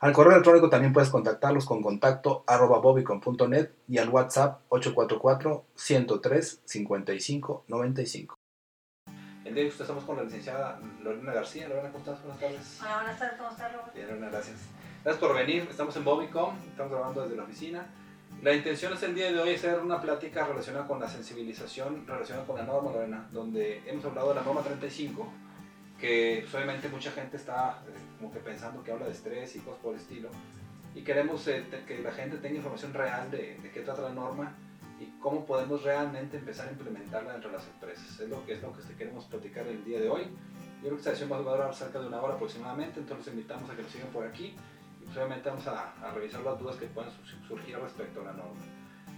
Al correo electrónico también puedes contactarlos con contacto arroba bobicon.net y al WhatsApp 844-103-5595. El día de usted estamos con la licenciada Lorena García. Lorena, ¿cómo estás? Buenas tardes. Hola, buenas tardes, ¿cómo estás, Robert? Bien, Lorena, gracias. Gracias por venir. Estamos en Bobicom, estamos grabando desde la oficina. La intención es el día de hoy hacer una plática relacionada con la sensibilización, relacionada con la norma, Lorena, donde hemos hablado de la norma 35, que obviamente mucha gente está eh, como que pensando que habla de estrés y cosas por el estilo. Y queremos eh, que la gente tenga información real de, de qué trata la norma y cómo podemos realmente empezar a implementarla dentro de las empresas. Es lo que, es lo que te queremos platicar el día de hoy. Yo creo que esta sesión va a durar cerca de una hora aproximadamente, entonces los invitamos a que nos sigan por aquí y pues obviamente vamos a, a revisar las dudas que puedan su- surgir respecto a la norma.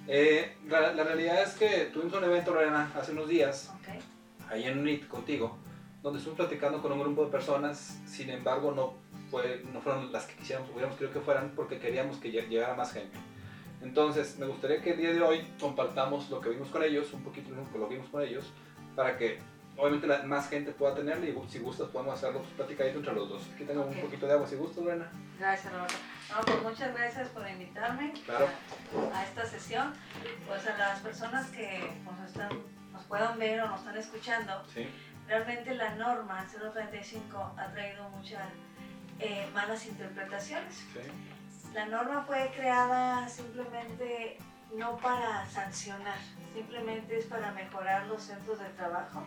Eh, la, la realidad es que tuvimos un evento, Lorena, hace unos días, Ok. ahí en UNIT contigo, donde estuvimos platicando con un grupo de personas, sin embargo no, fue, no fueron las que quisiéramos, hubiéramos querido que fueran porque queríamos que lle- llegara más gente. Entonces, me gustaría que el día de hoy compartamos lo que vimos con ellos, un poquito lo que vimos con ellos, para que obviamente la, más gente pueda tenerlo y si gustas podemos hacerlo pues, platicadito entre los dos. Aquí tengo Ok. un poquito de agua, si gustas, Lorena. Gracias, Roberto. No, pues muchas gracias por invitarme Claro. a, a esta sesión. Pues a las personas que nos, están, nos puedan ver o nos están escuchando, Sí, realmente la norma 035 ha traído muchas eh, malas interpretaciones. La norma fue creada simplemente no para sancionar, simplemente es para mejorar los centros de trabajo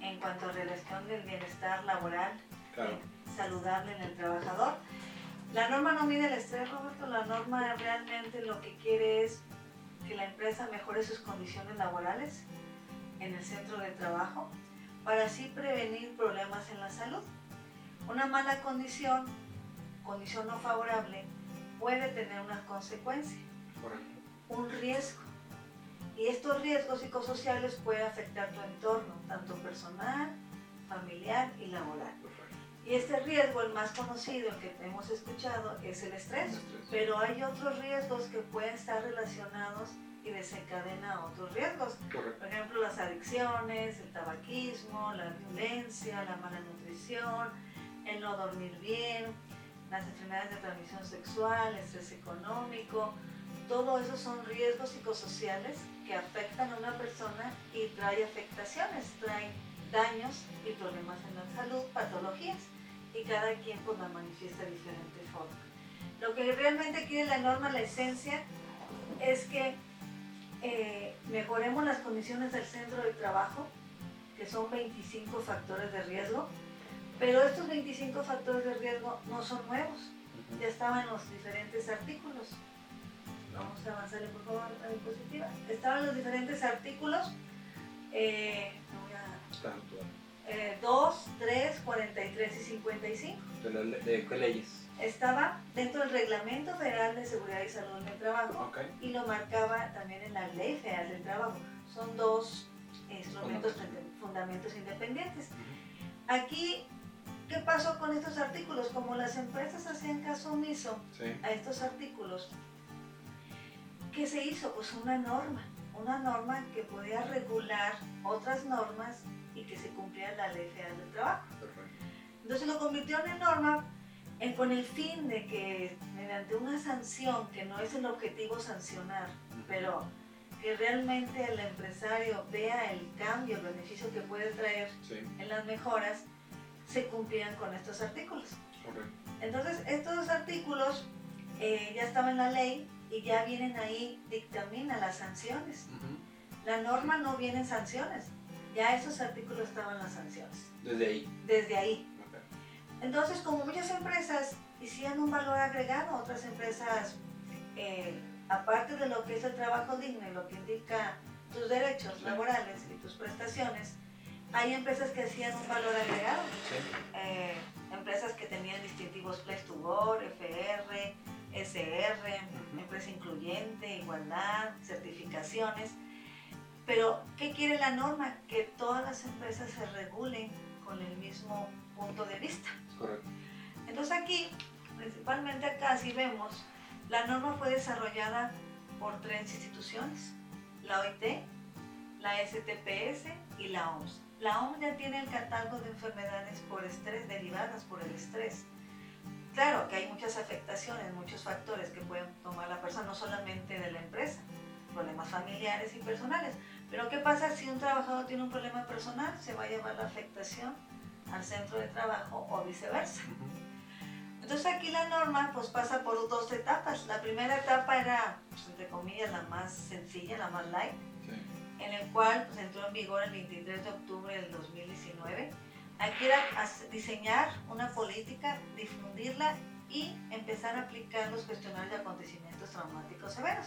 en cuanto a relación del bienestar laboral claro. saludable en el trabajador. La norma no mide el estrés, Roberto, la norma realmente lo que quiere es que la empresa mejore sus condiciones laborales en el centro de trabajo para así prevenir problemas en la salud. Una mala condición, condición no favorable, puede tener una consecuencia un riesgo. Y estos riesgos psicosociales pueden afectar tu entorno, tanto personal, familiar y laboral. Y este riesgo, el más conocido, el que hemos escuchado, es el estrés. Estrés. Pero hay otros riesgos que pueden estar relacionados y desencadenan otros riesgos. Correcto. Por ejemplo, las adicciones, el tabaquismo, la violencia, la mala nutrición, el no dormir bien, las enfermedades de transmisión sexual, estrés económico. Todo eso son riesgos psicosociales que afectan a una persona y trae afectaciones, traen daños y problemas en la salud, patologías, y cada quien pues la manifiesta de diferente forma. Lo que realmente quiere la norma, la esencia, es que eh, mejoremos las condiciones del centro de trabajo, que son 25 factores de riesgo, pero estos 25 factores de riesgo no son nuevos, ya estaban en los diferentes artículos. Vamos a avanzarle por favor a la diapositiva. Estaban en los diferentes artículos eh, voy a- Claro, claro. eh, 2, 3, 43 y 55 ¿De, le- de qué leyes? Estaba dentro del Reglamento Federal de Seguridad y Salud en el Trabajo Ok. y lo marcaba también en la Ley Federal del Trabajo. Son dos instrumentos, Fundamentos. fundamentos independientes. Aquí, ¿qué pasó con estos artículos? Como las empresas hacían caso omiso Sí. a estos artículos, ¿qué se hizo? Pues una norma, una norma que podía regular otras normas y que se cumpliera la Ley Federal del Trabajo. Perfecto. Entonces lo convirtieron en norma eh, con el fin de que mediante una sanción, que no es el objetivo sancionar, pero que realmente el empresario vea el cambio, el beneficio que puede traer Sí, en las mejoras, se cumplían con estos artículos. Entonces estos artículos eh, ya estaban en la ley y ya vienen ahí, dictamina las sanciones. La norma no viene en sanciones, ya esos artículos estaban las sanciones, Desde ahí. desde ahí. Entonces, como muchas empresas hicieron un valor agregado, otras empresas, eh, aparte de lo que es el trabajo digno y lo que indica tus derechos Sí. laborales y tus prestaciones, hay empresas que hacían un valor agregado. Sí. Eh, empresas que tenían distintivos Place to Work, FR, empresa incluyente, igualdad, certificaciones. Pero, ¿qué quiere la norma? Que todas las empresas se regulen con el mismo punto de vista. Correcto. Entonces aquí, principalmente acá, si vemos, la norma fue desarrollada por tres instituciones, la OIT, la STPS y la OMS. La OMS ya tiene el catálogo de enfermedades por estrés derivadas por el estrés. Claro que hay muchas afectaciones, muchos factores que pueden tomar la persona, no solamente de la empresa, problemas familiares y personales. Pero ¿qué pasa si un trabajador tiene un problema personal? Se va a llevar la afectación al centro de trabajo o viceversa. Entonces aquí la norma pues pasa por dos etapas. La primera etapa era, pues, entre comillas, la más sencilla, la más light, en el cual pues, entró en vigor el 23 de octubre del 2019 Aquí era diseñar una política, difundirla y empezar a aplicar los cuestionarios de acontecimientos traumáticos severos.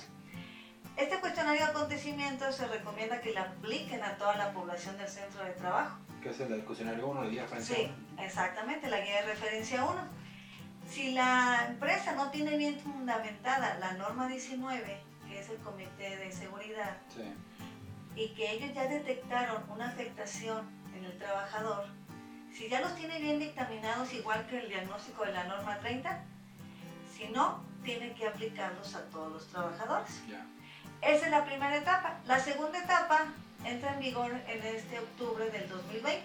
Este cuestionario de acontecimientos se recomienda que lo apliquen a toda la población del centro de trabajo. ¿Qué es el cuestionario 1, la guía de referencia Sí, exactamente, la guía de referencia 1. Si la empresa no tiene bien fundamentada la norma 19, que es el Comité de Seguridad, y que ellos ya detectaron una afectación en el trabajador, si ya los tiene bien dictaminados, igual que el diagnóstico de la norma 30, si no, tiene que aplicarlos a todos los trabajadores. Esa es la primera etapa. La segunda etapa entra en vigor en este octubre del 2020.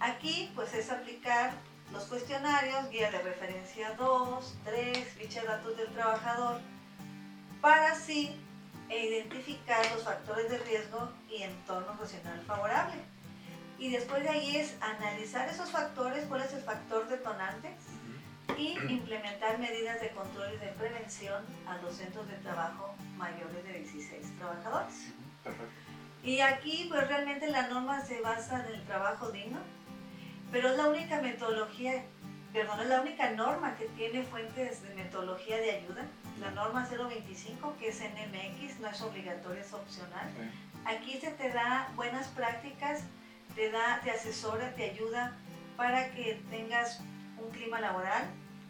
Aquí pues es aplicar los cuestionarios, guía de referencia 2, 3, ficha de datos del trabajador, para así identificar los factores de riesgo y entorno racional favorable. Y después de ahí es analizar esos factores, cuál es el factor detonante y implementar medidas de control y de prevención a los centros de trabajo mayores de 16 trabajadores. Y aquí pues realmente la norma se basa en el trabajo digno, pero es la única metodología, perdón, es la única norma que tiene fuentes de metodología de ayuda. La norma 025, que es NMX, no es obligatoria, es opcional. Aquí se te da buenas prácticas te da, te asesora, te ayuda para que tengas un clima laboral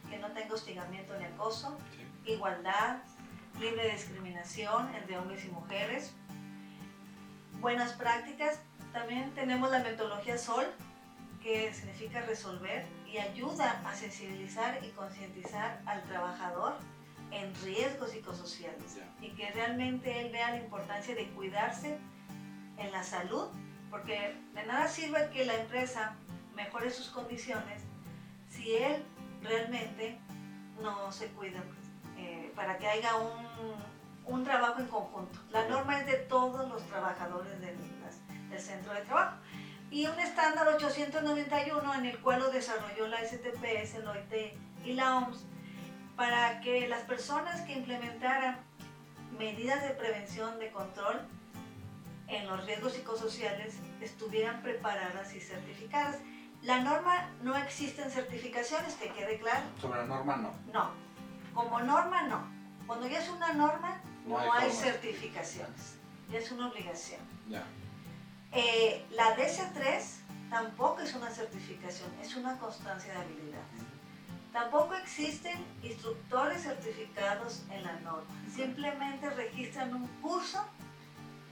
que no tenga hostigamiento ni acoso, igualdad, libre discriminación entre hombres y mujeres, buenas prácticas. También tenemos la metodología SOL, que significa resolver y ayuda a sensibilizar y concientizar al trabajador en riesgos psicosociales y que realmente él vea la importancia de cuidarse en la salud porque de nada sirve que la empresa mejore sus condiciones si él realmente no se cuida eh, para que haya un, trabajo en conjunto. La norma es de todos los trabajadores del, del centro de trabajo. Y un estándar 891 en el cual lo desarrolló la STPS, el OIT y la OMS para que las personas que implementaran medidas de prevención, de control, en los riesgos psicosociales estuvieran preparadas y certificadas. La norma no existen certificaciones, que quede claro. Sobre la norma no. No, como norma no. Cuando ya es una norma, no, hay, certificaciones, ya es una obligación. Ya. Eh, la DC3 tampoco es una certificación, es una constancia de habilidad. Tampoco existen instructores certificados en la norma. Simplemente registran un curso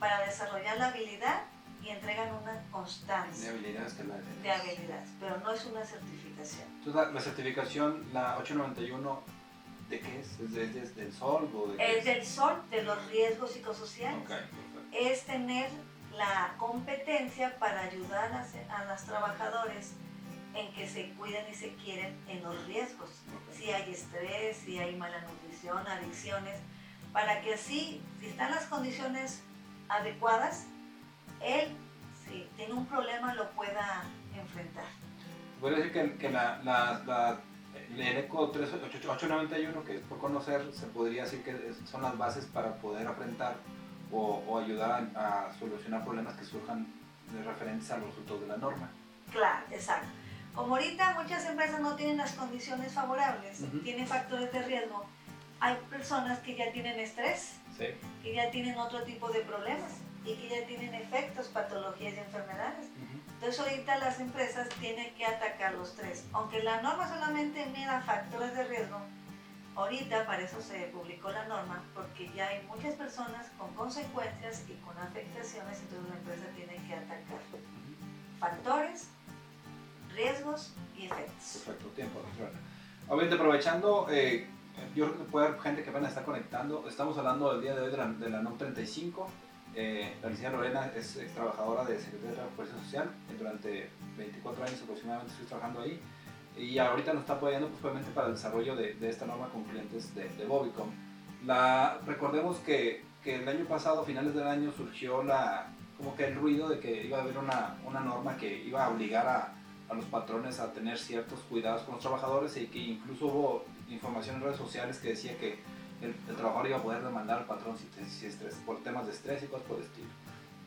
para desarrollar la habilidad y entregan una constancia. De habilidades que la De habilidades, pero no es una certificación. Entonces, la, certificación, la 891, ¿de qué es? ¿Es, del SOL? O de es, del SOL, de los riesgos psicosociales. es tener la competencia para ayudar a, a los trabajadores en que se cuiden y se quieren en los riesgos. Si hay estrés, si hay mala nutrición, adicciones, para que así, si están las condiciones adecuadas, él, si tiene un problema, lo pueda enfrentar. Voy decir que, que la, la, el ECO 891, que es por conocer, se podría decir que son las bases para poder enfrentar o, o ayudar a, solucionar problemas que surjan de referencia a los resultados de la norma. Claro, exacto. Como ahorita muchas empresas no tienen las condiciones favorables, tienen factores de riesgo, hay personas que ya tienen estrés, que ya tienen otro tipo de problemas y que ya tienen efectos, patologías y enfermedades. Entonces ahorita las empresas tienen que atacar los tres. Aunque la norma solamente mira factores de riesgo, ahorita para eso se publicó la norma, porque ya hay muchas personas con consecuencias y con afectaciones, entonces la empresa tiene que atacar factores, riesgos y efectos. Perfecto, tiempo. Obviamente aprovechando, eh, yo creo que puede haber gente que van a estar conectando, estamos hablando del día de hoy de la, de la NOM 35, eh, la licenciada Lorena es, trabajadora de Secretaría de y Social, durante 24 años aproximadamente estoy trabajando ahí y ahorita nos está apoyando pues, para el desarrollo de, de, esta norma con clientes de, de Bobicom. La, recordemos que, que, el año pasado, a finales del año, surgió la, como que el ruido de que iba a haber una, una norma que iba a obligar a, a, los patrones a tener ciertos cuidados con los trabajadores y que incluso hubo información en redes sociales que decía que el, trabajador iba a poder demandar al patrón si, si estrés, por temas de estrés y cosas por el estilo.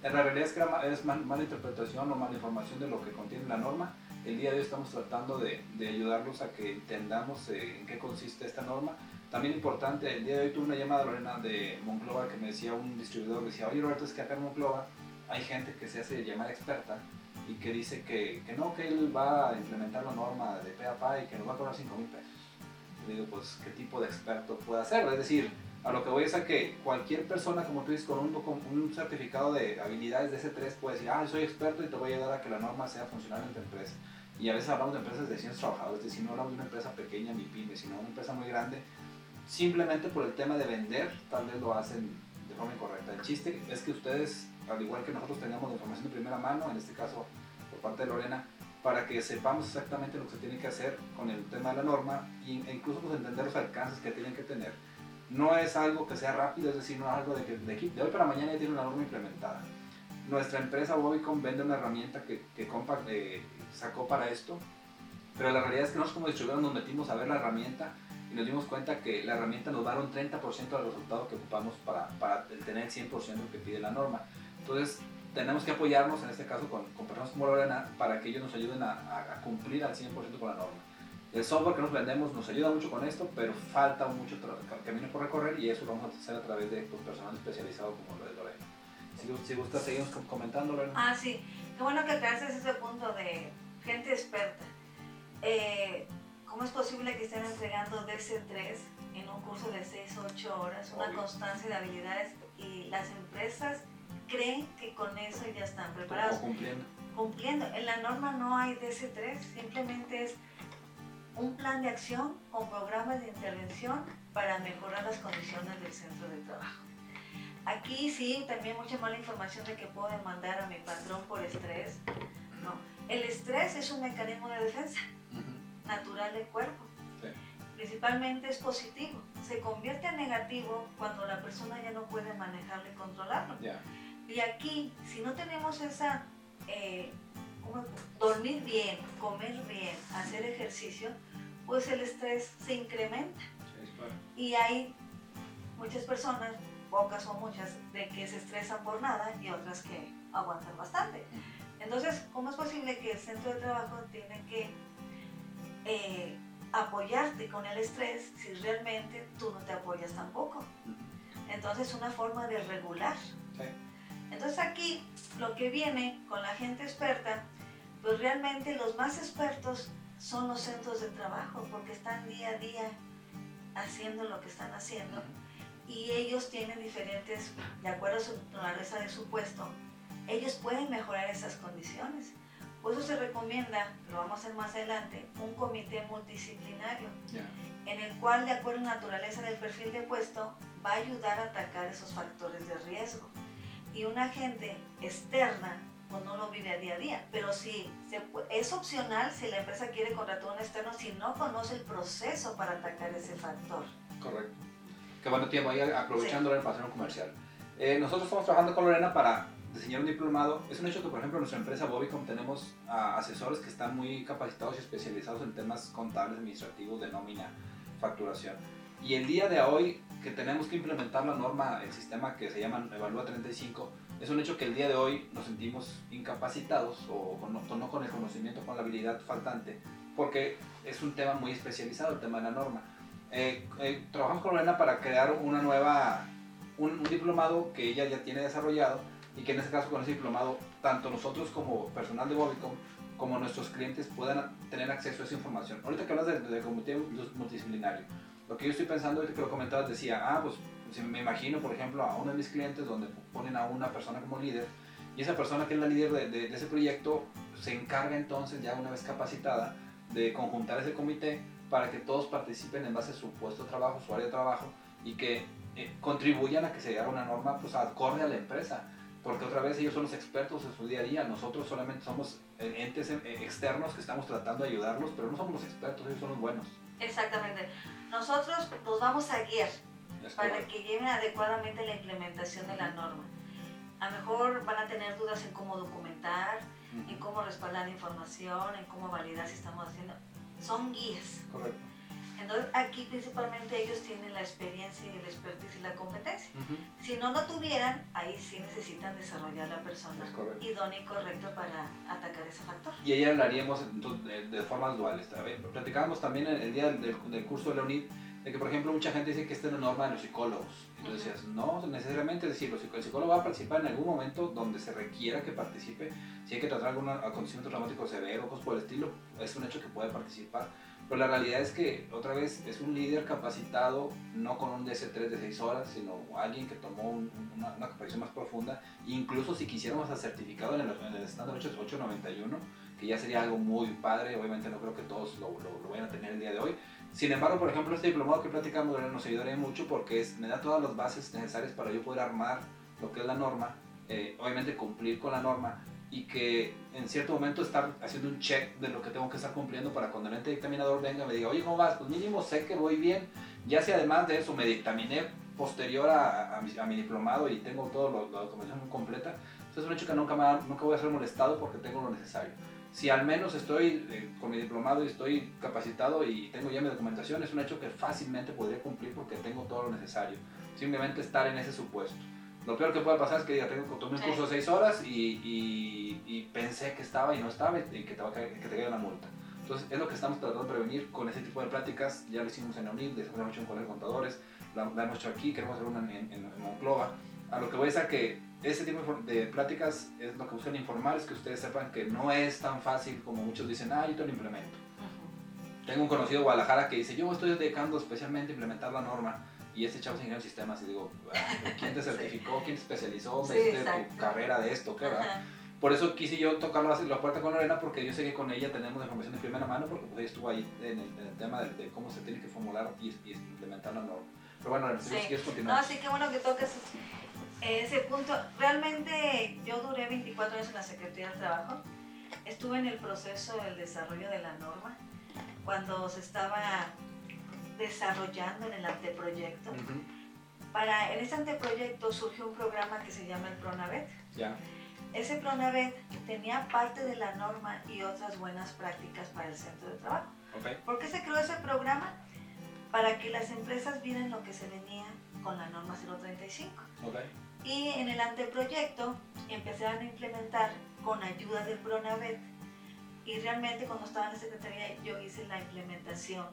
En realidad es que es mala interpretación o mala información de lo que contiene la norma el día de hoy estamos tratando de, de ayudarlos a que entendamos eh, en qué consiste esta norma. También importante, el día de hoy tuve una llamada, Lorena, de Monclova que me decía un distribuidor, decía, oye Roberto, es que acá en Monclova hay gente que se hace llamar experta y que dice que, que no, que él va a implementar la norma de PAPA y que nos va a cobrar 5 mil pesos. Digo, pues, ¿qué tipo de experto puede hacerlo? Es decir, a lo que voy es a que cualquier persona, como tú dices, con un, con un certificado de habilidades de S3 puede decir, ah, soy experto y te voy a ayudar a que la norma sea funcional en tu empresa. Y a veces hablamos de empresas de 100 trabajadores, es decir, no hablamos de una empresa pequeña, mi pyme, sino una empresa muy grande. Simplemente por el tema de vender, tal vez lo hacen de forma incorrecta. El chiste es que ustedes, al igual que nosotros tengamos información de primera mano, en este caso por parte de Lorena, para que sepamos exactamente lo que se tiene que hacer con el tema de la norma e incluso pues, entender los alcances que tienen que tener. No es algo que sea rápido, es decir, no es algo de que de, de hoy para mañana ya tiene una norma implementada. Nuestra empresa Bobicom vende una herramienta que, que Compact sacó para esto, pero la realidad es que nosotros como distribuidores nos metimos a ver la herramienta y nos dimos cuenta que la herramienta nos da un 30% del resultado que ocupamos para, para tener el 100% que pide la norma. Entonces, tenemos que apoyarnos en este caso con, con personas como Lorena para que ellos nos ayuden a, a, cumplir al 100% con la norma. El software que nos vendemos nos ayuda mucho con esto, pero falta mucho camino por recorrer y eso lo vamos a hacer a través de pues, personal especializado como lo de Lorena. Si, si gusta, seguimos comentando, Lorena. Ah, sí. Qué bueno que te haces ese punto de gente experta. Eh, ¿Cómo es posible que estén entregando DC3 en un curso de 6 o 8 horas, una constancia de habilidades y las empresas creen que con eso ya están preparados? cumpliendo. Cumpliendo. En la norma no hay DC3, simplemente es un plan de acción con programas de intervención para mejorar las condiciones del centro de trabajo. Aquí sí, también mucha mala información de que pueden mandar a mi patrón por estrés. No, el estrés es un mecanismo de defensa natural del cuerpo. Principalmente es positivo. Se convierte en negativo cuando la persona ya no puede manejarlo y controlarlo. Y aquí, si no tenemos esa, eh, dormir bien, comer bien, hacer ejercicio, pues el estrés se incrementa. y hay muchas personas pocas o muchas, de que se estresan por nada y otras que aguantan bastante. Entonces, ¿cómo es posible que el centro de trabajo tiene que eh, apoyarte con el estrés si realmente tú no te apoyas tampoco? Entonces, es una forma de regular. Entonces aquí lo que viene con la gente experta, pues realmente los más expertos son los centros de trabajo porque están día a día haciendo lo que están haciendo y ellos tienen diferentes, de acuerdo a su naturaleza de su puesto, ellos pueden mejorar esas condiciones. Por eso se recomienda, lo vamos a hacer más adelante, un comité multidisciplinario, en el cual, de acuerdo a la naturaleza del perfil de puesto, va a ayudar a atacar esos factores de riesgo. Y una agente externa, pues no lo vive a día a día, pero sí, es opcional si la empresa quiere contratar a un externo si no conoce el proceso para atacar ese factor. Correcto que bueno tiempo ahí aprovechando el paseo comercial. Eh, nosotros estamos trabajando con Lorena para diseñar un diplomado. Es un hecho que, por ejemplo, en nuestra empresa Bobicom tenemos asesores que están muy capacitados y especializados en temas contables, administrativos, de nómina, facturación. Y el día de hoy que tenemos que implementar la norma, el sistema que se llama Evalúa 35, es un hecho que el día de hoy nos sentimos incapacitados o no, no con el conocimiento, con la habilidad faltante, porque es un tema muy especializado, el tema de la norma. Eh, eh, trabajamos con Lorena para crear una nueva, un, diplomado que ella ya tiene desarrollado y que en este caso con ese diplomado tanto nosotros como personal de Bobicom como nuestros clientes puedan tener acceso a esa información. Ahorita que hablas del de comité multidisciplinario, Lo que yo estoy pensando que lo comentabas decía, ah, pues me imagino, por ejemplo, a uno de mis clientes donde ponen a una persona como líder y esa persona que es la líder de, de, ese proyecto se encarga entonces, ya una vez capacitada, de conjuntar ese comité para que todos participen en base a su puesto de trabajo, su área de trabajo y que eh, contribuyan a que se haga una norma pues acorde a la empresa. Porque otra vez ellos son los expertos en su día a día, nosotros solamente somos eh, entes eh, externos que estamos tratando de ayudarlos, pero no somos los expertos, ellos son los buenos. Exactamente. Nosotros los vamos a guiar para que lleven adecuadamente la implementación de la norma. A lo mejor van a tener dudas en cómo documentar, en cómo respaldar información, en cómo validar si estamos haciendo. Son guías. Correcto. Entonces aquí principalmente ellos tienen la experiencia y el expertise y la competencia. Si no lo tuvieran, ahí sí necesitan desarrollar la persona idónea y correcta para atacar ese factor. Y ahí hablaríamos de, de formas duales. Platicábamos también el día del, del curso de Leonid de que, por ejemplo, mucha gente dice que esta es una norma de los psicólogos. Entonces decías, no necesariamente, es decir, el psicólogo va a participar en algún momento donde se requiera que participe. Si hay que tratar algún acontecimiento traumático severo, cosas por el estilo, es un hecho que puede participar. Pero la realidad es que, otra vez, es un líder capacitado, no con un DS3 de 6 horas, sino alguien que tomó una, una, capacitación más profunda. Incluso si quisiéramos a certificado en el, en el estándar 891, que ya sería algo muy padre, obviamente no creo que todos lo, lo, lo vayan a tener el día de hoy, sin embargo, por ejemplo, este diplomado que platicamos nos ayudaría mucho porque es, me da todas las bases necesarias para yo poder armar lo que es la norma, eh, obviamente cumplir con la norma y que en cierto momento estar haciendo un check de lo que tengo que estar cumpliendo para cuando el ente dictaminador venga me diga, oye, ¿cómo vas? Pues mínimo sé que voy bien, ya si además de eso me dictaminé posterior a, a, mi, diplomado y tengo toda la documentación completa, entonces es un hecho que nunca, me, nunca voy a ser molestado porque tengo lo necesario si al menos estoy eh, con mi diplomado y estoy capacitado y tengo ya mi documentación, es un hecho que fácilmente podría cumplir porque tengo todo lo necesario. Simplemente estar en ese supuesto. Lo peor que puede pasar es que diga, tengo tomé un curso de 6 horas y, y, pensé que estaba y no estaba y que te, va a caer, que te la multa. Entonces, es lo que estamos tratando de prevenir con ese tipo de pláticas. Ya lo hicimos en la UNID, lo hemos hecho en Colegio Contadores, lo, hemos hecho aquí, queremos hacer una en, en, en Monclova. A lo que voy a decir que ese tipo de pláticas es lo que buscan informar, es que ustedes sepan que no es tan fácil como muchos dicen, ah, yo te lo implemento. Tengo un conocido de Guadalajara que dice, yo me estoy dedicando especialmente a implementar la norma y este chavo es ingeniero de sistemas y digo, ah, ¿quién te certificó? ¿Quién te especializó? Sí, tu carrera de esto? ¿Qué, verdad? Por eso quise yo tocar la, puerta con Lorena porque yo sé que con ella tenemos información de primera mano porque pues, ella estuvo ahí en el, tema de, cómo se tiene que formular y, implementar la norma. Pero bueno, si quieres continuar. No, sí, qué bueno que toques ese punto. Realmente yo duré 24 años en la Secretaría del Trabajo. Estuve en el proceso del desarrollo de la norma cuando se estaba desarrollando en el anteproyecto. Para, en ese anteproyecto surgió un programa que se llama el PRONAVET. Ese PRONAVET tenía parte de la norma y otras buenas prácticas para el centro de trabajo. ¿Por qué se creó ese programa? Para que las empresas vieran lo que se venía con la norma 035. Y en el anteproyecto empezaron a implementar con ayuda del PRONAVET y realmente cuando estaba en la Secretaría yo hice la implementación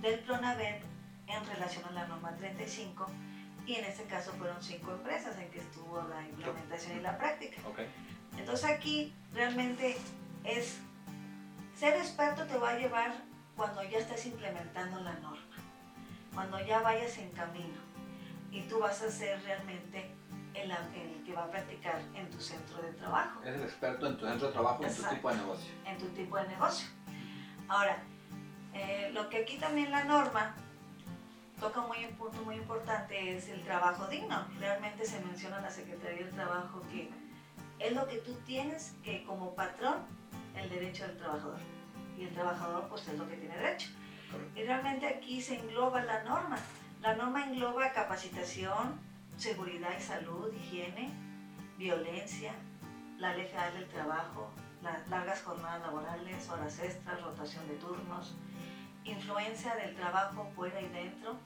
del PRONAVET en relación a la norma 35 y en este caso fueron cinco empresas en que estuvo la implementación y la práctica. Entonces aquí realmente es, ser experto te va a llevar cuando ya estés implementando la norma, cuando ya vayas en camino y tú vas a ser realmente el, que va a practicar en tu centro de trabajo. Eres experto en tu centro de trabajo, en tu tipo de negocio. En tu tipo de negocio. Ahora, eh, lo que aquí también la norma toca muy, un punto muy importante es el trabajo digno. Realmente se menciona en la Secretaría del Trabajo que es lo que tú tienes que como patrón el derecho del trabajador. Y el trabajador pues es lo que tiene derecho. Y realmente aquí se engloba la norma. La norma engloba capacitación, seguridad y salud, higiene, violencia, la ley federal del trabajo, las largas jornadas laborales, horas extras, rotación de turnos, influencia del trabajo fuera y dentro,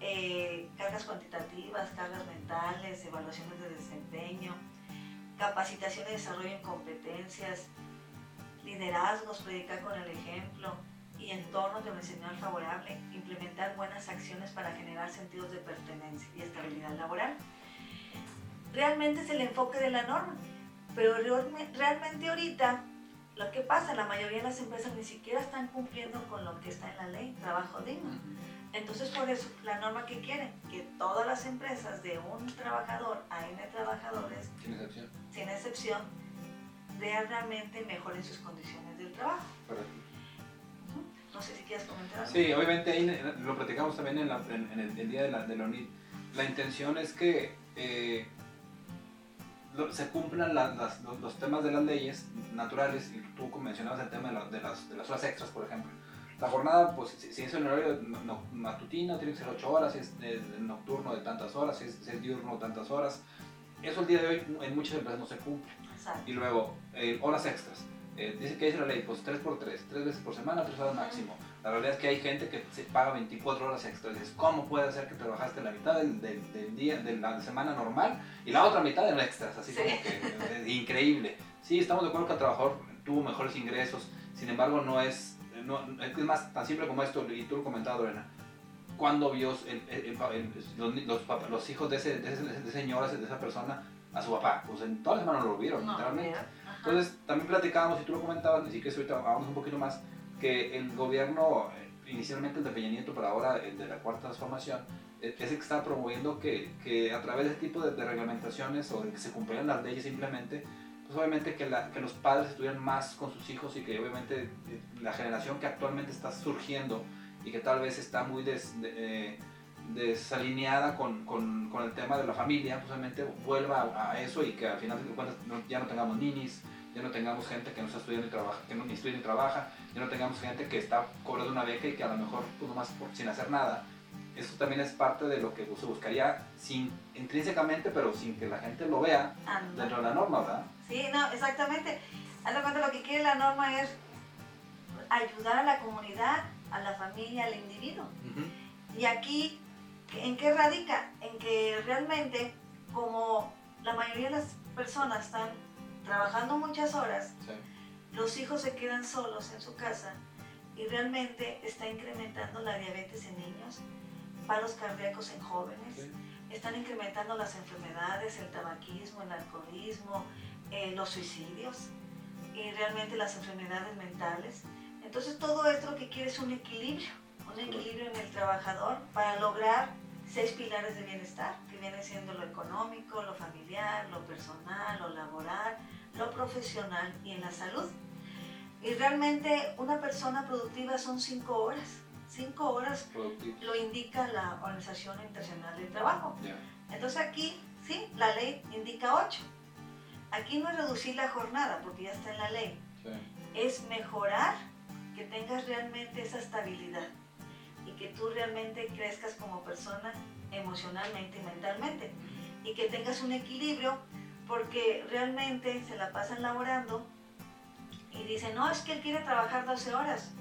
eh, cargas cuantitativas, cargas mentales, evaluaciones de desempeño, capacitación y desarrollo en competencias, liderazgos, predicar con el ejemplo, y entornos de organización favorable, implementar buenas acciones para generar sentidos de pertenencia y estabilidad laboral. Realmente es el enfoque de la norma, pero realmente ahorita Lo que pasa, la mayoría de las empresas ni siquiera están cumpliendo con lo que está en la ley, trabajo digno. Entonces, por eso, la norma que quieren, que todas las empresas de un trabajador a N trabajadores, Sin excepción. sin excepción, realmente mejoren sus condiciones del trabajo. Correcto. No sé si quieres comentar algo. Sí, obviamente ahí lo platicamos también en, la- en- en el, el día de la, de la UNIT. La intención es que eh, se cumplan la- las- los, los temas de las leyes naturales, y tú mencionabas el tema de, la- de las, de las horas extras, por ejemplo. La jornada, pues si, si es en horario no- no- matutino, tiene que ser 8 horas, si es de- nocturno de tantas horas, si es, si es diurno tantas horas. Eso el día de hoy en muchas empresas no se cumple. Exacto. Y luego, eh, horas extras. Eh, dice que dice la ley, pues 3 por 3, 3 veces por semana, 3 horas máximo. La realidad es que hay gente que se paga 24 horas extras. Dices, ¿cómo puede ser que trabajaste la mitad del, del- del día, de la semana normal y la otra mitad en extras? Así Sí. como que eh, increíble. Sí, estamos de acuerdo que el trabajador tuvo mejores ingresos, sin embargo no es, no, es más tan simple como esto, y tú lo comentabas, Lorena. ¿Cuándo vio el- el- el- los, los los hijos de ese, de ese, de ese señor, de esa persona, a su papá? Pues en toda la semana no lo vieron, No, literalmente. Entonces, también platicábamos, y tú lo comentabas, así que ahorita vamos un poquito más, que el gobierno, inicialmente el de Peña Nieto, pero ahora el de la Cuarta Transformación, eh, es el que está promoviendo que, que a través de este tipo de, de reglamentaciones o de que se cumplieran las leyes simplemente, pues obviamente que, la- que los padres estuvieran más con sus hijos y que obviamente eh, la generación que actualmente está surgiendo y que tal vez está muy des- de- eh, desalineada con, con, con el tema de la familia, pues obviamente vuelva a, a eso y que al final de cuentas no- ya no tengamos ninis, ya no tengamos gente que no está estudiando y trabaja, que no ni estudia ni trabaja, ya no tengamos gente que está cobrando una beca y que a lo mejor pues nomás por- sin hacer nada. Eso también es parte de lo que se buscaría sin, intrínsecamente, pero sin que la gente lo vea dentro de la norma, ¿verdad? Sí, no, exactamente. Haz de cuenta lo que quiere la norma es ayudar a la comunidad, a la familia, al individuo. Y aquí, ¿en qué radica? En que realmente, como la mayoría de las personas están trabajando muchas horas, Sí. los hijos se quedan solos en su casa y realmente está incrementando la diabetes en niños, paros cardíacos en jóvenes, Sí. están incrementando las enfermedades, el tabaquismo, el alcoholismo, eh, los suicidios y realmente las enfermedades mentales. Entonces todo esto lo que quiere es un equilibrio, un equilibrio en el trabajador para lograr seis pilares de bienestar, que vienen siendo lo económico, lo familiar, lo personal, lo laboral, lo profesional y en la salud. Y realmente una persona productiva son cinco horas. Cinco horas Productivo. lo indica la Organización Internacional del Trabajo. Entonces aquí, sí, la ley indica 8. Aquí no es reducir la jornada, porque ya está en la ley. Sí. Es mejorar que tengas realmente esa estabilidad y que tú realmente crezcas como persona emocionalmente y mentalmente. Y que tengas un equilibrio, porque realmente se la pasan laborando y dicen, no, es que él quiere trabajar 12 horas.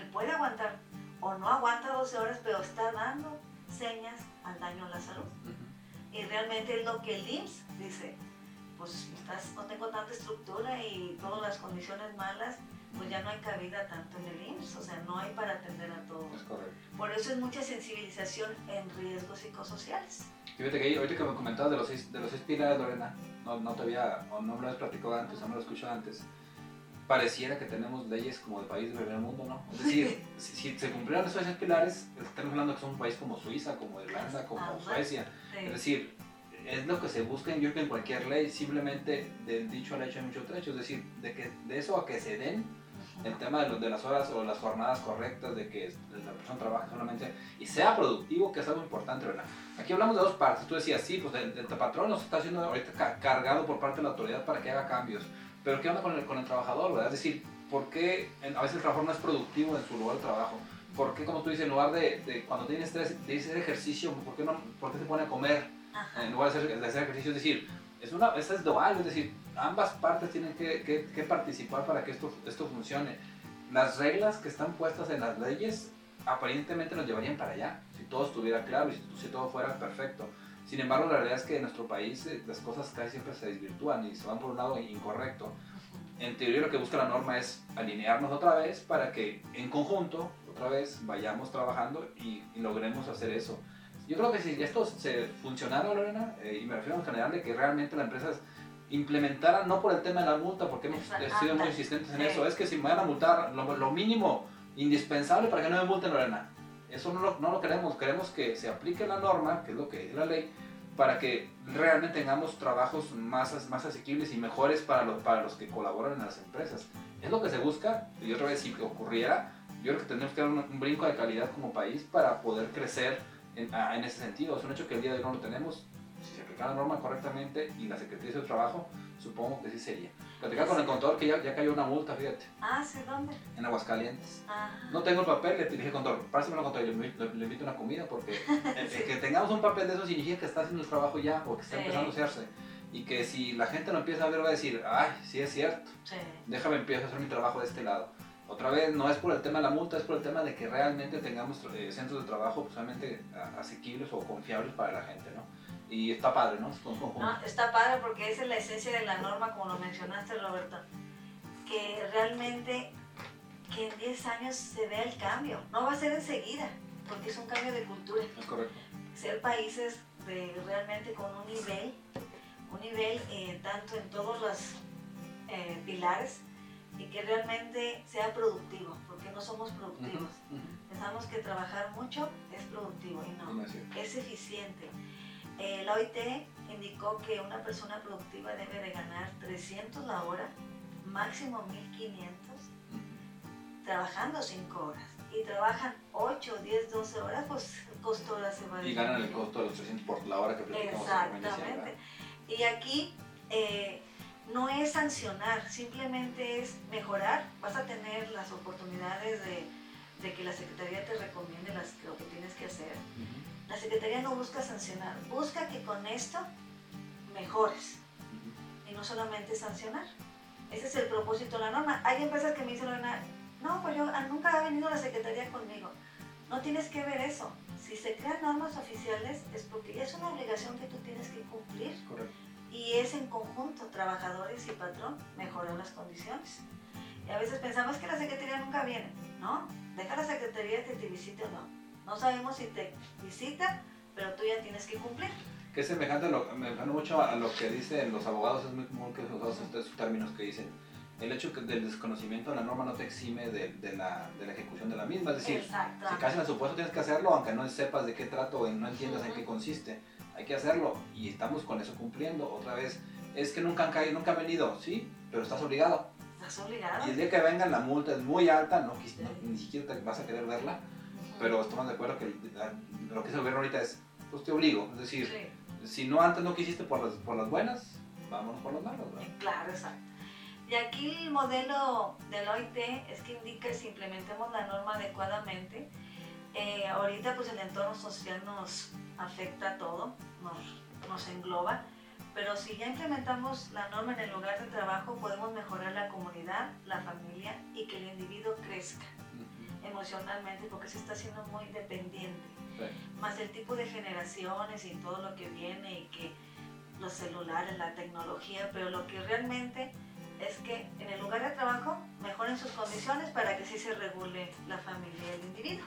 Él puede aguantar o no aguanta 12 horas, pero está dando señas al daño a la salud. Y realmente es lo que el IMSS dice, pues estás, no tengo tanta estructura y todas las condiciones malas, pues ya no hay cabida tanto en el IMSS, o sea, no hay para atender a todos. Es correcto. Por eso es mucha sensibilización en riesgos psicosociales. Fíjate que ahorita que me comentabas de los seis, de los seis pilares, Lorena, no, no te había, o no me lo habías platicado antes, no me lo escuchado antes, pareciera que tenemos leyes como de país del primer mundo, ¿no? Es decir, si, si se cumplieran esos seis pilares, estamos hablando que son un país como Suiza, como Irlanda, como Ajá. Suecia. Es Sí. decir, es lo que se busca, yo creo que en cualquier ley, simplemente del dicho al hecho hay mucho trecho, es decir, de, que, de eso a que se den el tema de, lo- de las horas o las jornadas correctas, de que la persona trabaje solamente y sea productivo, que es algo importante, ¿verdad? Aquí hablamos de dos partes. Tú decías, sí, pues el, el patrón nos está haciendo ahorita ca- cargado por parte de la autoridad para que haga cambios. Pero ¿qué onda con el, con el trabajador, verdad? Es decir, ¿por qué a veces el trabajador no es productivo en su lugar de trabajo? ¿Por qué, como tú dices, en lugar de, de cuando tiene estrés, de hacer ejercicio, ¿por qué, no, ¿por qué se pone a comer Ajá. en lugar de hacer, de hacer ejercicio? Es decir, es una, es dual, es decir, ambas partes tienen que, que- que participar para que esto, esto funcione. Las reglas que están puestas en las leyes aparentemente nos llevarían para allá, si todo estuviera claro y si, si todo fuera perfecto. Sin embargo, la realidad es que en nuestro país eh, las cosas casi siempre se desvirtúan y se van por un lado incorrecto. En teoría lo que busca la norma es alinearnos otra vez para que en conjunto, otra vez, vayamos trabajando y, y logremos hacer eso. Yo creo que si esto se funcionara, Lorena, eh, y me refiero en general de que realmente la empresa implementara, no por el tema de la multa, porque hemos sido muy insistentes en eso, es que si me van a multar, lo, mínimo indispensable para que no me multen, Lorena, eso no lo, no lo queremos, queremos que se aplique la norma, que es lo que es la ley, para que realmente tengamos trabajos más, más asequibles y mejores para los, para los que colaboran en las empresas. Es lo que se busca, y otra vez si ocurriera, yo creo que tenemos que dar un, brinco de calidad como país para poder crecer en, en, ese sentido. Es un hecho que el día de hoy no lo tenemos, si se aplicara la norma correctamente y la Secretaría de Trabajo, supongo que sí sería. Platicar con el contador que ya, ya, cayó una multa, fíjate. Ah, ¿sí dónde? En Aguascalientes. No tengo el papel, le dije, contador, pásamelo contador, le, le, le, invito una comida porque que tengamos un papel de eso significa que está haciendo el trabajo ya o que está empezando a hacerse. Y que si la gente lo empieza a ver va a decir, ay, sí es cierto, sí. déjame empezar a hacer mi trabajo de este lado. Otra vez, no es por el tema de la multa, es por el tema de que realmente tengamos eh, centros de trabajo solamente asequibles o confiables para la gente, ¿no? Y está padre, ¿no? no está padre porque esa es la esencia de la norma, como lo mencionaste, Roberto. Que realmente que en 10 años se vea el cambio. No va a ser enseguida, porque es un cambio de cultura. Es correcto. Ser países de, realmente con un nivel, un nivel eh, tanto en todos los eh, pilares, y que realmente sea productivo, porque no somos productivos. Pensamos que trabajar mucho es productivo y no, es eficiente. Eh, la OIT indicó que una persona productiva debe de ganar 300 la hora, máximo 1500, trabajando 5 horas. Y trabajan 8, 10, 12 horas, pues el costo de se va Y ganan el costo de los 300 por la hora que platicamos. Exactamente. Y aquí eh, no es sancionar, simplemente es mejorar. Vas a tener las oportunidades de, que la Secretaría te recomiende las, lo que tienes que hacer. La Secretaría no busca sancionar, busca que con esto mejores y no solamente sancionar. Ese es el propósito de la norma. Hay empresas que me dicen, no, pues yo ah, nunca ha venido la Secretaría conmigo. No tienes que ver eso. Si se crean normas oficiales es porque es una obligación que tú tienes que cumplir. Correcto y es en conjunto, trabajadores y patrón, mejorar las condiciones. Y a veces pensamos que la secretaría nunca viene, ¿no? Deja la secretaría que te visite o no. No sabemos si te visita, pero tú ya tienes que cumplir. Que es semejante, lo, me mucho a lo que dicen los abogados, es muy común que los estos términos que dicen. El hecho del desconocimiento de la norma no te exime de, de, la, de la, ejecución de la misma. Es decir, si caes en el supuesto tienes que hacerlo, aunque no sepas de qué trato o no entiendas en qué consiste hay que hacerlo y estamos con eso cumpliendo. Otra vez, es que nunca han caído, nunca han venido, sí, pero estás obligado. Estás obligado. Y el día que vengan la multa es muy alta, no, ni siquiera te vas a querer verla, pero estamos de acuerdo que lo que es el gobierno ahorita es, pues te obligo, es decir, si no antes no quisiste por las, por las buenas, vámonos por las malas. Claro, exacto. Y aquí el modelo del OIT es que indica si implementemos la norma adecuadamente, eh, ahorita pues el entorno social nos afecta a todo, nos, nos engloba, pero si ya implementamos la norma en el lugar de trabajo podemos mejorar la comunidad, la familia y que el individuo crezca emocionalmente porque se está haciendo muy dependiente. Más el tipo de generaciones y todo lo que viene y que los celulares, la tecnología, pero lo que realmente es que en el lugar de trabajo mejoren sus condiciones para que sí se regule la familia y el individuo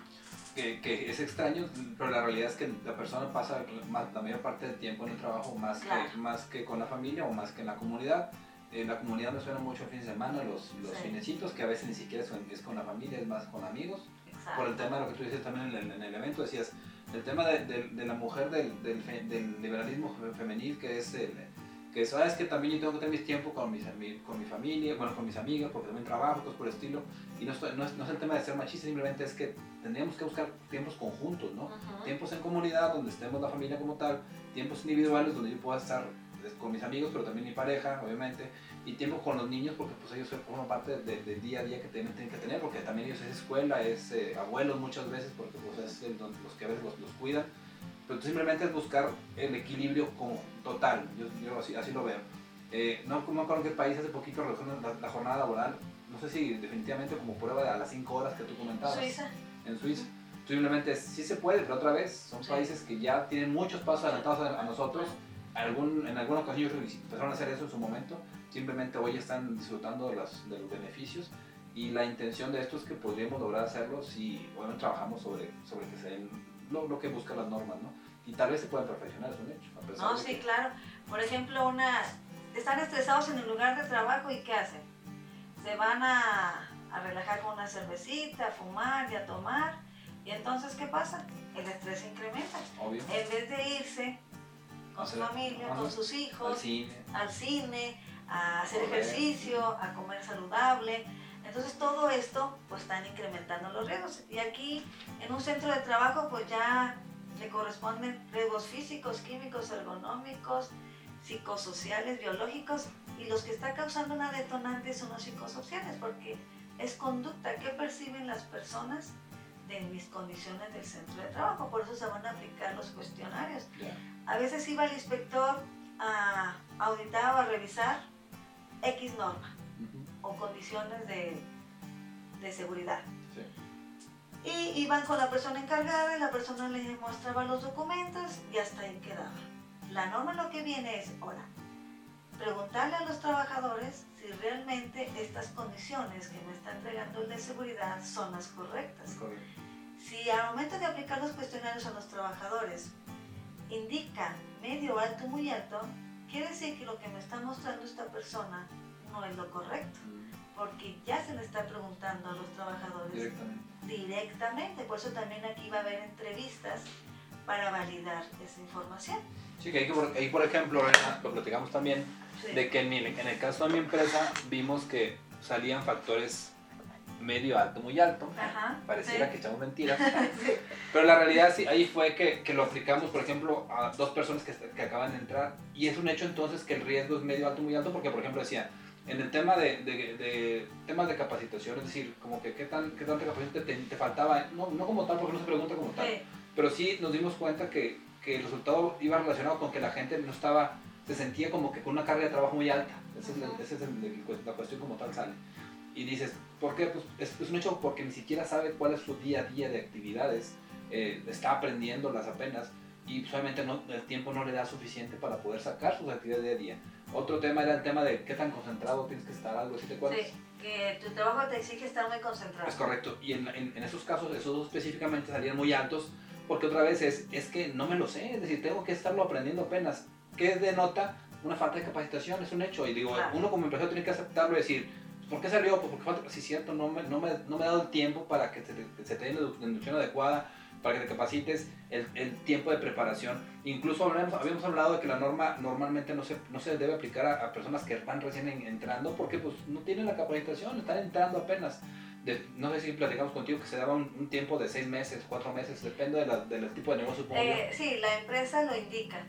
que, es extraño, pero la realidad es que la persona pasa la mayor parte del tiempo en el trabajo más, que, más que con la familia o más que en la comunidad. En la comunidad me suena mucho el fin de semana, los, los finecitos, que a veces ni siquiera es con la familia, es más con amigos. Por el tema de lo que tú dices también en el, en el evento, decías, el tema de, de, la mujer del, del, del, liberalismo femenil, que es el, que sabes que también yo tengo que tener mis tiempo con, mis, con mi familia, bueno, con mis amigas, porque también trabajo, cosas por el estilo. Y no, no, es, no, es, el tema de ser machista, simplemente es que tendríamos que buscar tiempos conjuntos, ¿no? Tiempos en comunidad, donde estemos la familia como tal, tiempos individuales, donde yo pueda estar con mis amigos, pero también mi pareja, obviamente, y tiempo con los niños, porque pues ellos forman parte del día a día que tienen, tienen, que tener, porque también ellos es escuela, es eh, abuelos muchas veces, porque pues es el, los que a veces los, los cuidan pero simplemente es buscar el equilibrio como total, yo, yo así, así, lo veo. Eh, no me acuerdo en qué país hace poquito la, la, jornada laboral, no sé si definitivamente como prueba de a las 5 horas que tú comentabas. Suiza. En Suiza. Simplemente sí se puede, pero otra vez son países que ya tienen muchos pasos adelantados a, nosotros. Algún, en alguna ocasión empezaron a hacer eso en su momento, simplemente hoy están disfrutando de los, de los beneficios y la intención de esto es que podríamos lograr hacerlo si bueno, trabajamos sobre, sobre que se den lo, que buscan las normas, ¿no? Y tal vez se puedan perfeccionar, es un hecho. no, sí, claro. Por ejemplo, una, están estresados en el lugar de trabajo y ¿qué hacen? Se van a, a relajar con una cervecita, a fumar y a tomar. Y entonces, ¿qué pasa? El estrés incrementa. Obvio. En vez de irse con su familia, con sus Al hijos, cine. al cine, a hacer ejercicio, a comer saludable. Entonces todo esto pues están incrementando los riesgos. Y aquí en un centro de trabajo pues ya le corresponden riesgos físicos, químicos, ergonómicos, psicosociales, biológicos y los que está causando una detonante son los psicosociales porque es conducta que perciben las personas de mis condiciones del centro de trabajo. Por eso se van a aplicar los cuestionarios. A veces iba el inspector a auditar o a revisar X norma Ujú. o condiciones de, de seguridad. Sí. Y iban con la persona encargada y la persona le mostraba los documentos y hasta ahí quedaba. La norma lo que viene es, ahora, preguntarle a los trabajadores si realmente estas condiciones que me está entregando el de seguridad son las correctas. Correcto. Si al momento de aplicar los cuestionarios a los trabajadores indica medio, alto, muy alto, quiere decir que lo que me está mostrando esta persona no es lo correcto, porque ya se le está preguntando a los trabajadores Directamente. directamente. Por eso también aquí va a haber entrevistas para validar esa información. Sí, que ahí, por- ahí, por ejemplo, lo platicamos también, Sí. de que en, mi- en el caso de mi empresa vimos que salían factores medio alto, muy alto. Ajá, Pareciera sí. que echamos mentiras. Sí. Pero la realidad sí, ahí fue que, que lo aplicamos, por ejemplo, a dos personas que, que acaban de entrar. Y es un hecho entonces que el riesgo es medio alto, muy alto, porque, por ejemplo, decía, en el tema de, de, de temas de capacitación, es decir, como que qué, tan, qué tanta capacitación te, te faltaba, no, no como tal, porque no se pregunta como tal, Sí. pero sí nos dimos cuenta que, que el resultado iba relacionado con que la gente no estaba, se sentía como que con una carga de trabajo muy alta. Esa es, el- esa es el- la cuestión como tal sale. Y dices, ¿por qué? Pues es, es un hecho porque ni siquiera sabe cuál es su día a día de actividades, eh, está aprendiéndolas apenas y pues, obviamente no, el tiempo no le da suficiente para poder sacar sus actividades día a día. Otro tema era el tema de qué tan concentrado tienes que estar, algo así, ¿te acuerdas? Sí, que tu trabajo te exige estar muy concentrado. Es correcto. Y en, en- en esos casos, esos dos específicamente salían muy altos, porque otra vez es, es que no me lo sé, es decir, tengo que estarlo aprendiendo apenas. ¿Qué denota? Una falta de capacitación, es un hecho. Y digo, Claro. uno como empresario tiene que aceptarlo y decir, ¿por qué salió? Pues porque falta, sí, cierto, no me, no, me, no me he dado el tiempo para que se te, dé la inducción adecuada, para que te capacites, el, tiempo de preparación. Incluso hablamos- habíamos hablado de que la norma normalmente no se, no se debe aplicar a, personas que van recién en- entrando porque pues no tienen la capacitación, están entrando apenas. No sé si platicamos contigo que se daba un, tiempo de seis meses, cuatro meses, depende de la- del tipo de negocio. Eh, sí, la empresa lo indica.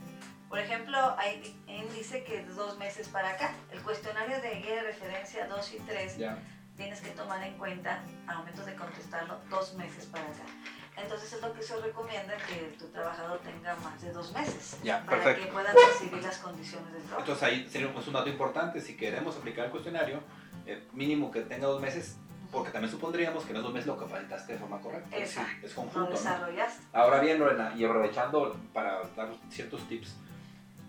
Por ejemplo, ahí dice que de dos meses para acá. El cuestionario de guía de referencia 2 y 3 Ya, tienes que tomar en cuenta, al momento de contestarlo, dos meses para acá. Entonces es lo que se recomienda que tu trabajador tenga más de dos meses Ya, para perfecto. que pueda percibir las condiciones del trabajo. Entonces ahí sería pues, un dato importante, si queremos aplicar el cuestionario, eh, mínimo que tenga dos meses, porque también supondríamos que en esos dos meses lo capacitaste de forma correcta. Exacto. es Lo conjunto, ¿no? desarrollaste. Ahora bien, Lorena, y aprovechando para dar ciertos tips,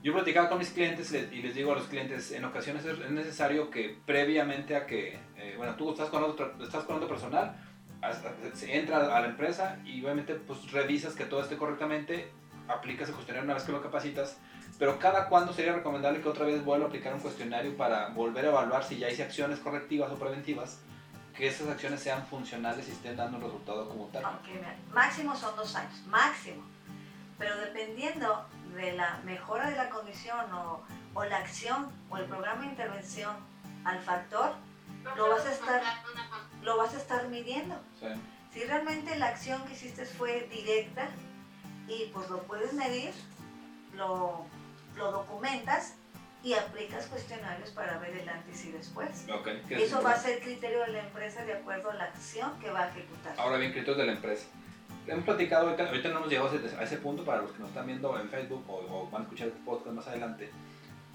yo platicaba con mis clientes le- y les digo a los clientes, en ocasiones es es necesario que previamente a que, eh, bueno, tú estás con otro, estás con otro personal, se entra a la empresa y obviamente pues revisas que todo esté correctamente, aplicas el cuestionario una vez que lo capacitas, pero cada cuándo sería recomendable que otra vez vuelva a aplicar un cuestionario para volver a evaluar si ya hice acciones correctivas o preventivas, que esas acciones sean funcionales y estén dando un resultado como tal. Ok, mira, máximo son dos años, máximo. Pero dependiendo de la mejora de la condición o, o la acción o el programa de intervención al factor, lo vas a estar, lo vas a estar midiendo. Sí. Si realmente la acción que hiciste fue directa y pues lo puedes medir, lo, lo documentas y aplicas cuestionarios para ver el antes y después. Eso va a ser criterio de la empresa de acuerdo a la acción que va a ejecutar. Ahora bien, criterios de la empresa. Hemos platicado, ahorita, ahorita no hemos llegado a ese, punto para los que nos están viendo en Facebook o, o van a escuchar este podcast más adelante.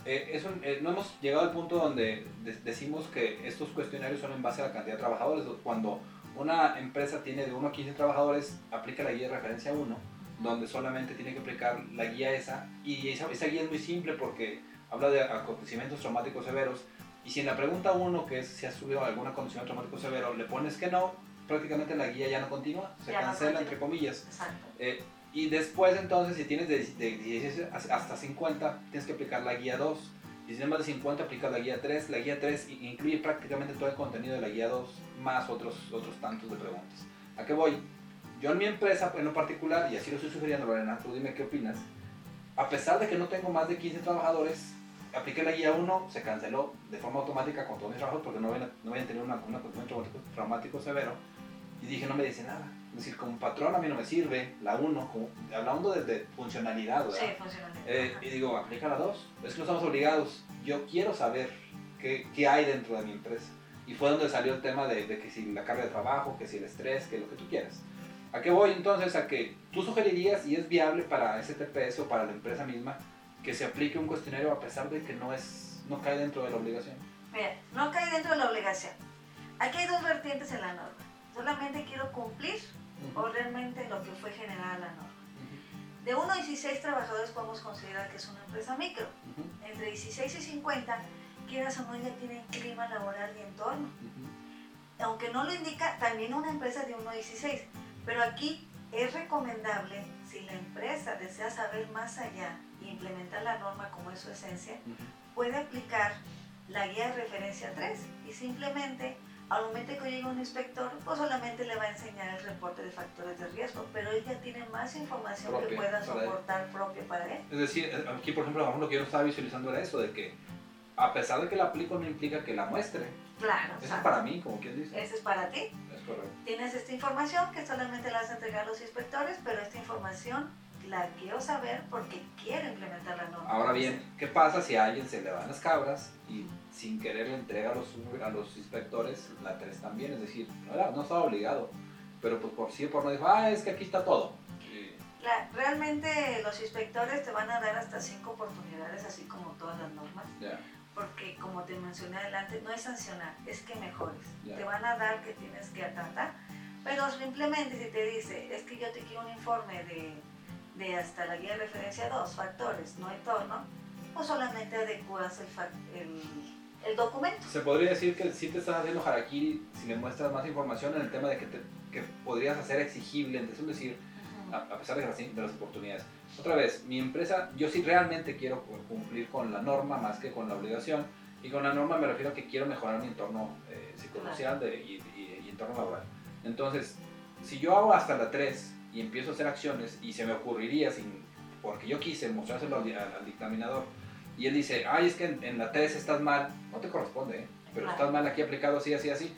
Eh, es un- eh, no hemos llegado al punto donde de- decimos que estos cuestionarios son en base a la cantidad de trabajadores. Cuando una empresa tiene de 1 a 15 trabajadores, aplica la guía de referencia 1, donde solamente tiene que aplicar la guía esa. Y esa, esa guía es muy simple porque habla de acontecimientos traumáticos severos. Y si en la pregunta 1, que es si has subido algún acontecimiento traumático severo, le pones que no, prácticamente la guía ya no continúa, se Ya no cancela continúa. entre comillas. Exacto. Eh, y después entonces, si tienes de, de 16 hasta 50, tienes que aplicar la guía 2. Y si tienes más de 50, aplicas la guía 3. La guía 3 incluye prácticamente todo el contenido de la guía 2, más otros, otros tantos de preguntas. ¿A qué voy? Yo en mi empresa en lo particular, y así lo estoy sugiriendo, Lorena, tú dime qué opinas. A pesar de que no tengo más de 15 trabajadores, apliqué la guía 1, se canceló de forma automática con todos mis trabajos porque no habían, no tenido un acontecimiento traumático, severo. Y dije, no me dice nada. Es decir, como patrón a mí no me sirve, la 1, hablando de, funcionalidad, ¿verdad? Sí, funcionalidad. Eh, y digo, aplica la 2. Es que no estamos obligados. Yo quiero saber qué, qué, hay dentro de mi empresa. Y fue donde salió el tema de, de, que si la carga de trabajo, que si el estrés, que lo que tú quieras. ¿A qué voy entonces? A que tú sugerirías, y es viable para STPS o para la empresa misma, que se aplique un cuestionario a pesar de que no, es, no cae dentro de la obligación. Mira, no cae dentro de la obligación. Aquí hay dos vertientes en la norma. Solamente quiero cumplir o realmente lo que fue generada la norma. De 1 a 16 trabajadores podemos considerar que es una empresa micro. Entre 16 y 50, quieras o no, ya tienen clima laboral y entorno. Aunque no lo indica, también una empresa de 1 a 16. Pero aquí es recomendable, si la empresa desea saber más allá e implementar la norma como es su esencia, puede aplicar la guía de referencia 3 y simplemente al momento que llegue un inspector, pues solamente le va a enseñar el reporte de factores de riesgo, pero él ya tiene más información que pueda soportar propia para él. Es decir, aquí por ejemplo, lo que yo estaba visualizando era eso, de que a pesar de que la aplico no implica que la muestre. Claro. Eso es para mí, como quien dice. Eso es para ti. Es correcto. Tienes esta información que solamente la vas a entregar los inspectores, pero esta información la quiero saber porque quiero implementar la norma. Ahora bien, ¿qué pasa si a alguien se le van las cabras y sin querer le entrega a los, a los inspectores la 3 también? Es decir, no, era, no estaba obligado, pero pues por sí por no dijo, ah, es que aquí está todo. realmente los inspectores te van a dar hasta 5 oportunidades, así como todas las normas porque como te mencioné adelante, no es sancionar, es que mejores. Te van a dar que tienes que atratar, pero simplemente si te dice, es que yo te quiero un informe de, de hasta la guía de referencia 2, factores, no entorno, pues solamente adecuas el, el, el, documento. Se podría decir que si te estás haciendo harakiri si me muestras más información en el tema de que, te, que podrías hacer exigible, es decir, a, pesar de las, de las oportunidades otra vez, mi empresa, yo sí realmente quiero cumplir con la norma más que con la obligación. Y con la norma me refiero a que quiero mejorar mi entorno eh, psicosocial y, entorno laboral. Entonces, si yo hago hasta la 3 y empiezo a hacer acciones y se me ocurriría, sin, porque yo quise mostrárselo al, dictaminador, y él dice, ay, es que en, la 3 estás mal, no te corresponde, ¿eh? pero estás mal aquí aplicado así, así, así.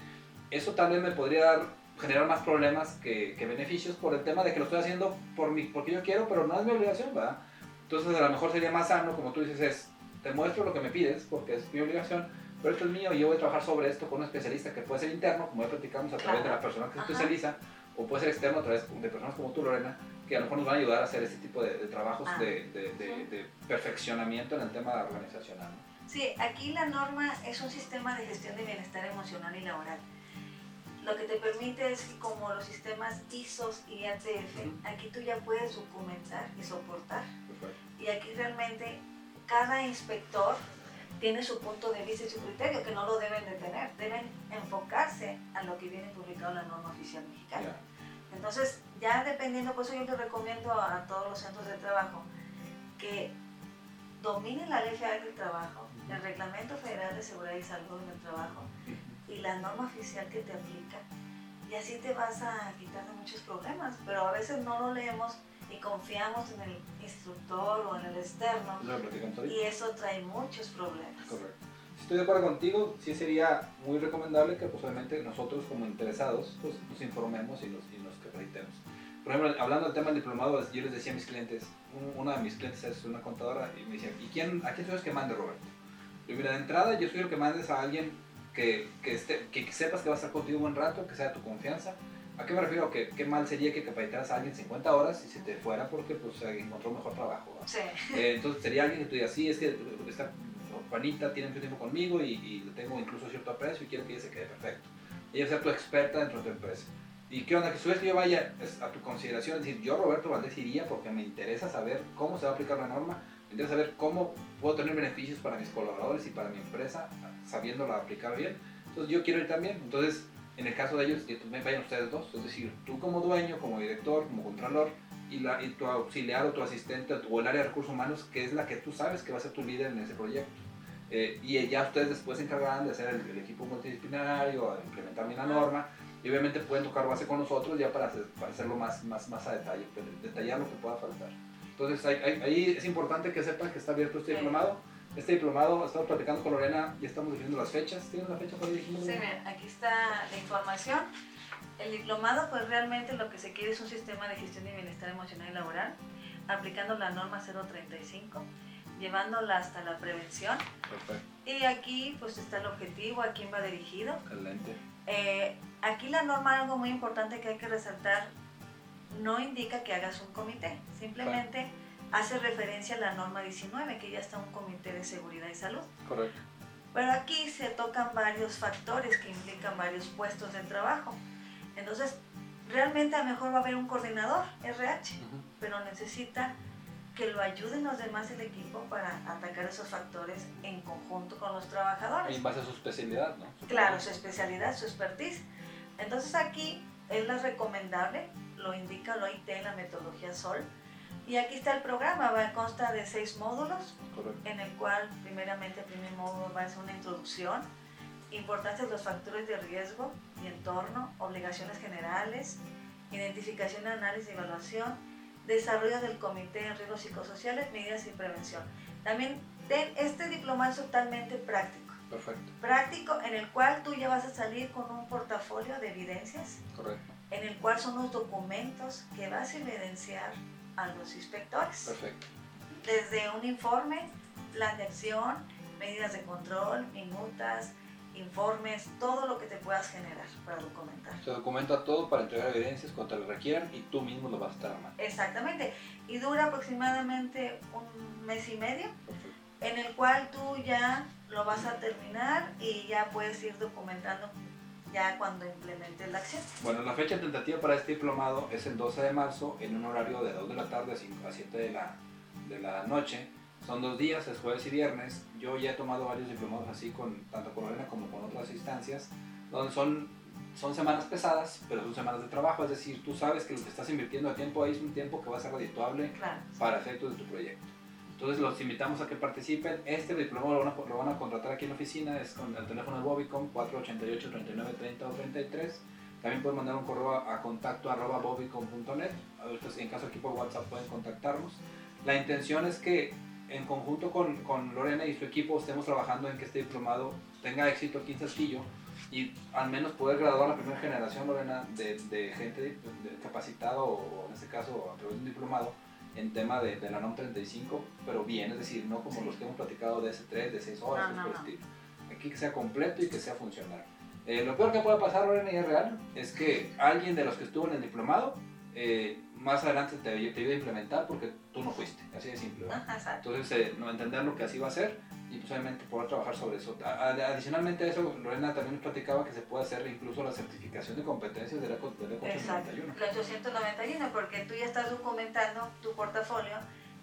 Eso tal vez me podría dar generar más problemas que, que, beneficios por el tema de que lo estoy haciendo por mi, porque yo quiero, pero no es mi obligación, ¿verdad? Entonces a lo mejor sería más sano, como tú dices, es, te muestro lo que me pides porque es mi obligación, pero esto es mío y yo voy a trabajar sobre esto con un especialista que puede ser interno, como ya platicamos, a través de la persona que se especializa, o puede ser externo a través de personas como tú, Lorena, que a lo mejor nos van a ayudar a hacer este tipo de, trabajos ah. de, de, de, perfeccionamiento en el tema organizacional. Sí, aquí la norma es un sistema de gestión de bienestar emocional y laboral lo que te permite es que como los sistemas ISOs y ATF, aquí tú ya puedes documentar y soportar. Y aquí realmente cada inspector tiene su punto de vista y su criterio, que no lo deben de tener, deben enfocarse a lo que viene publicado en la norma oficial mexicana. Entonces, ya dependiendo, por eso yo te recomiendo a todos los centros de trabajo que dominen la ley federal del trabajo, el Reglamento Federal de Seguridad y Salud en el Trabajo, y la norma oficial que te aplica. Y así te vas a quitar de muchos problemas, pero a veces no lo leemos y confiamos en el instructor o en el externo. y eso trae muchos problemas. Correcto. Si estoy de acuerdo contigo, sí sería muy recomendable que pues, nosotros como interesados pues, nos informemos y nos, y nos capacitemos. Por ejemplo, hablando del tema del diplomado, yo les decía a mis clientes, una de mis clientes es una contadora y me decía, ¿y quién, a quién sabes que mande Roberto? Yo mira, de entrada yo sugiero que mandes a alguien que, que, esté, que, sepas que va a estar contigo un buen rato, que sea de tu confianza. ¿A qué me refiero? Que qué mal sería que capacitaras a alguien 50 horas y se te fuera porque pues encontró un mejor trabajo. Sí. Eh, entonces sería alguien que tú digas, sí, es que esta Juanita tiene mucho tiempo conmigo y, y le tengo incluso cierto aprecio y quiero que ella se quede perfecto. Ella sea tu experta dentro de tu empresa. ¿Y qué onda? Que su vez que yo vaya a tu consideración, es decir, yo Roberto Valdés iría porque me interesa saber cómo se va a aplicar la norma, me interesa saber cómo puedo tener beneficios para mis colaboradores y para mi empresa sabiéndola aplicar bien. Entonces yo quiero ir también. Entonces, en el caso de ellos, vayan ustedes dos. Es decir, tú como dueño, como director, como contralor, y, la, y tu auxiliar o tu asistente o el área de recursos humanos, que es la que tú sabes que va a ser tu líder en ese proyecto. eh, y ya ustedes después se encargarán de hacer el, equipo multidisciplinario, implementar bien la norma, y obviamente pueden tocar base con nosotros ya para, para hacerlo más, más, más a detalle, detallar lo que pueda faltar. Entonces ahí, es importante que sepan que está abierto este diplomado. Este diplomado, estamos platicando con Lorena, y estamos definiendo las fechas. ¿Tienes la fecha por ahí? Sí, aquí está la información. El diplomado, pues realmente lo que se quiere es un sistema de gestión de bienestar emocional y laboral, aplicando la norma 035, llevándola hasta la prevención. Perfecto. Y aquí, pues está el objetivo, a quién va dirigido. Excelente. Eh, aquí la norma, algo muy importante que hay que resaltar, no indica que hagas un comité, simplemente hace referencia a la norma 19, que ya está un comité de seguridad y salud. Correcto. Pero aquí se tocan varios factores que implican varios puestos de trabajo. Entonces, realmente a lo mejor va a haber un coordinador RH, pero necesita que lo ayuden los demás del equipo para atacar esos factores en conjunto con los trabajadores. Y en base a su especialidad, ¿no? claro, su especialidad, su expertise. Entonces aquí es la recomendable, lo indica lo OIT en la metodología SOL. Y aquí está el programa, va, consta de seis módulos, en el cual primeramente el primer módulo va a ser una introducción, importancia de los factores de riesgo y entorno, obligaciones generales, identificación, análisis y evaluación, desarrollo del comité en riesgos psicosociales, medidas y prevención. También este diploma es totalmente práctico. Perfecto. Práctico en el cual tú ya vas a salir con un portafolio de evidencias. Correcto. En el cual son los documentos que vas a evidenciar a los inspectores. Perfecto. Desde un informe, plan de acción, medidas de control, minutas, informes, todo lo que te puedas generar para documentar. Se documenta todo para entregar evidencias cuando lo requieran y tú mismo lo vas a estar armando. Exactamente. Y dura aproximadamente un mes y medio, en el cual tú ya lo vas a terminar y ya puedes ir documentando ya cuando implementes la acción. Bueno, la fecha tentativa para este diplomado es el 12 de marzo en un horario de 2 de la tarde a 5 a 7 de la, de la noche son dos días, es jueves y viernes. Yo ya he tomado varios diplomados así, con, tanto con Lorena como con otras instancias, donde son, son semanas pesadas, pero son semanas de trabajo. Es decir, tú sabes que lo que estás invirtiendo de tiempo ahí es un tiempo que va a ser redituable para efectos de tu proyecto. Entonces los invitamos a que participen. Este diplomado lo van, a, a contratar aquí en la oficina, es con el teléfono de Bobicom 488 39 30 o 33. También pueden mandar un correo a, contacto arroba bobicom.net. En caso aquí por WhatsApp pueden contactarnos. La intención es que en conjunto con, con, Lorena y su equipo estemos trabajando en que este diplomado tenga éxito aquí en Castillo y al menos poder graduar la primera generación, Lorena, de, de gente capacitada o en este caso a través de un diplomado en tema de, de la NOM 35, pero bien, es decir, no como los que hemos platicado de S3, de 6 horas, no, no, Aquí que sea completo y que sea funcional. Eh, lo peor que puede pasar, Lorena, y es real, es que alguien de los que estuvo en el diplomado eh, más adelante te, te iba a implementar porque tú no fuiste, así de simple. Entonces, eh, no entender lo que así va a ser y pues obviamente poder trabajar sobre eso. Adicionalmente a eso, Lorena también nos platicaba que se puede hacer incluso la certificación de competencias del ECO, del ECO 891. El 891, porque tú ya estás documentando tu portafolio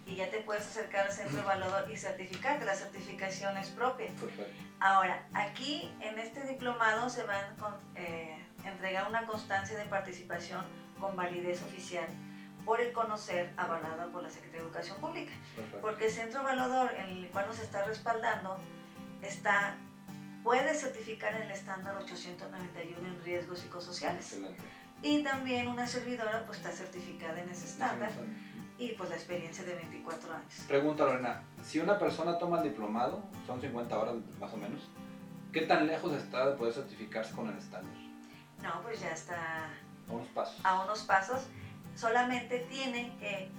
y ya te puedes acercar al centro evaluador y certificarte. La certificación es propia. Perfecto. Ahora, aquí en este diplomado se va a eh, entregar una constancia de participación con validez oficial por el conocer avalada por la Secretaría de Educación Pública. Porque el centro evaluador en el cual nos está respaldando está, puede certificar el estándar 891 en riesgos psicosociales. Y también una servidora pues está certificada en ese estándar y pues la experiencia de 24 años. Pregunta Lorena, si una persona toma el diplomado, son 50 horas más o menos, ¿qué tan lejos está de poder certificarse con el estándar? No, pues ya está a unos pasos. A unos pasos solamente tienen que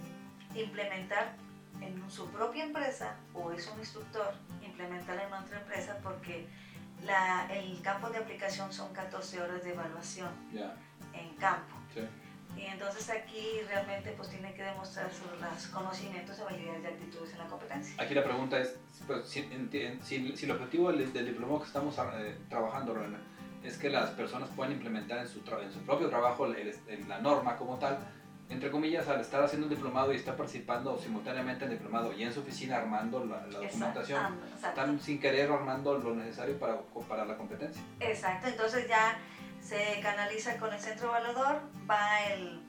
implementar en su propia empresa o es un instructor implementar en otra empresa porque la, el campo de aplicación son 14 horas de evaluación en campo. Y entonces aquí realmente pues tiene que demostrar los conocimientos, habilidades y actitudes en la competencia. Aquí la pregunta es, pues, si, si, el objetivo del, del diploma que estamos eh, trabajando, es que las personas puedan implementar en su, en su propio trabajo en la norma como tal, entre comillas, al estar haciendo un diplomado y estar participando simultáneamente en el diplomado y en su oficina armando la, documentación, están sin querer armando lo necesario para, para la competencia. Exacto, entonces ya se canaliza con el centro evaluador, va el,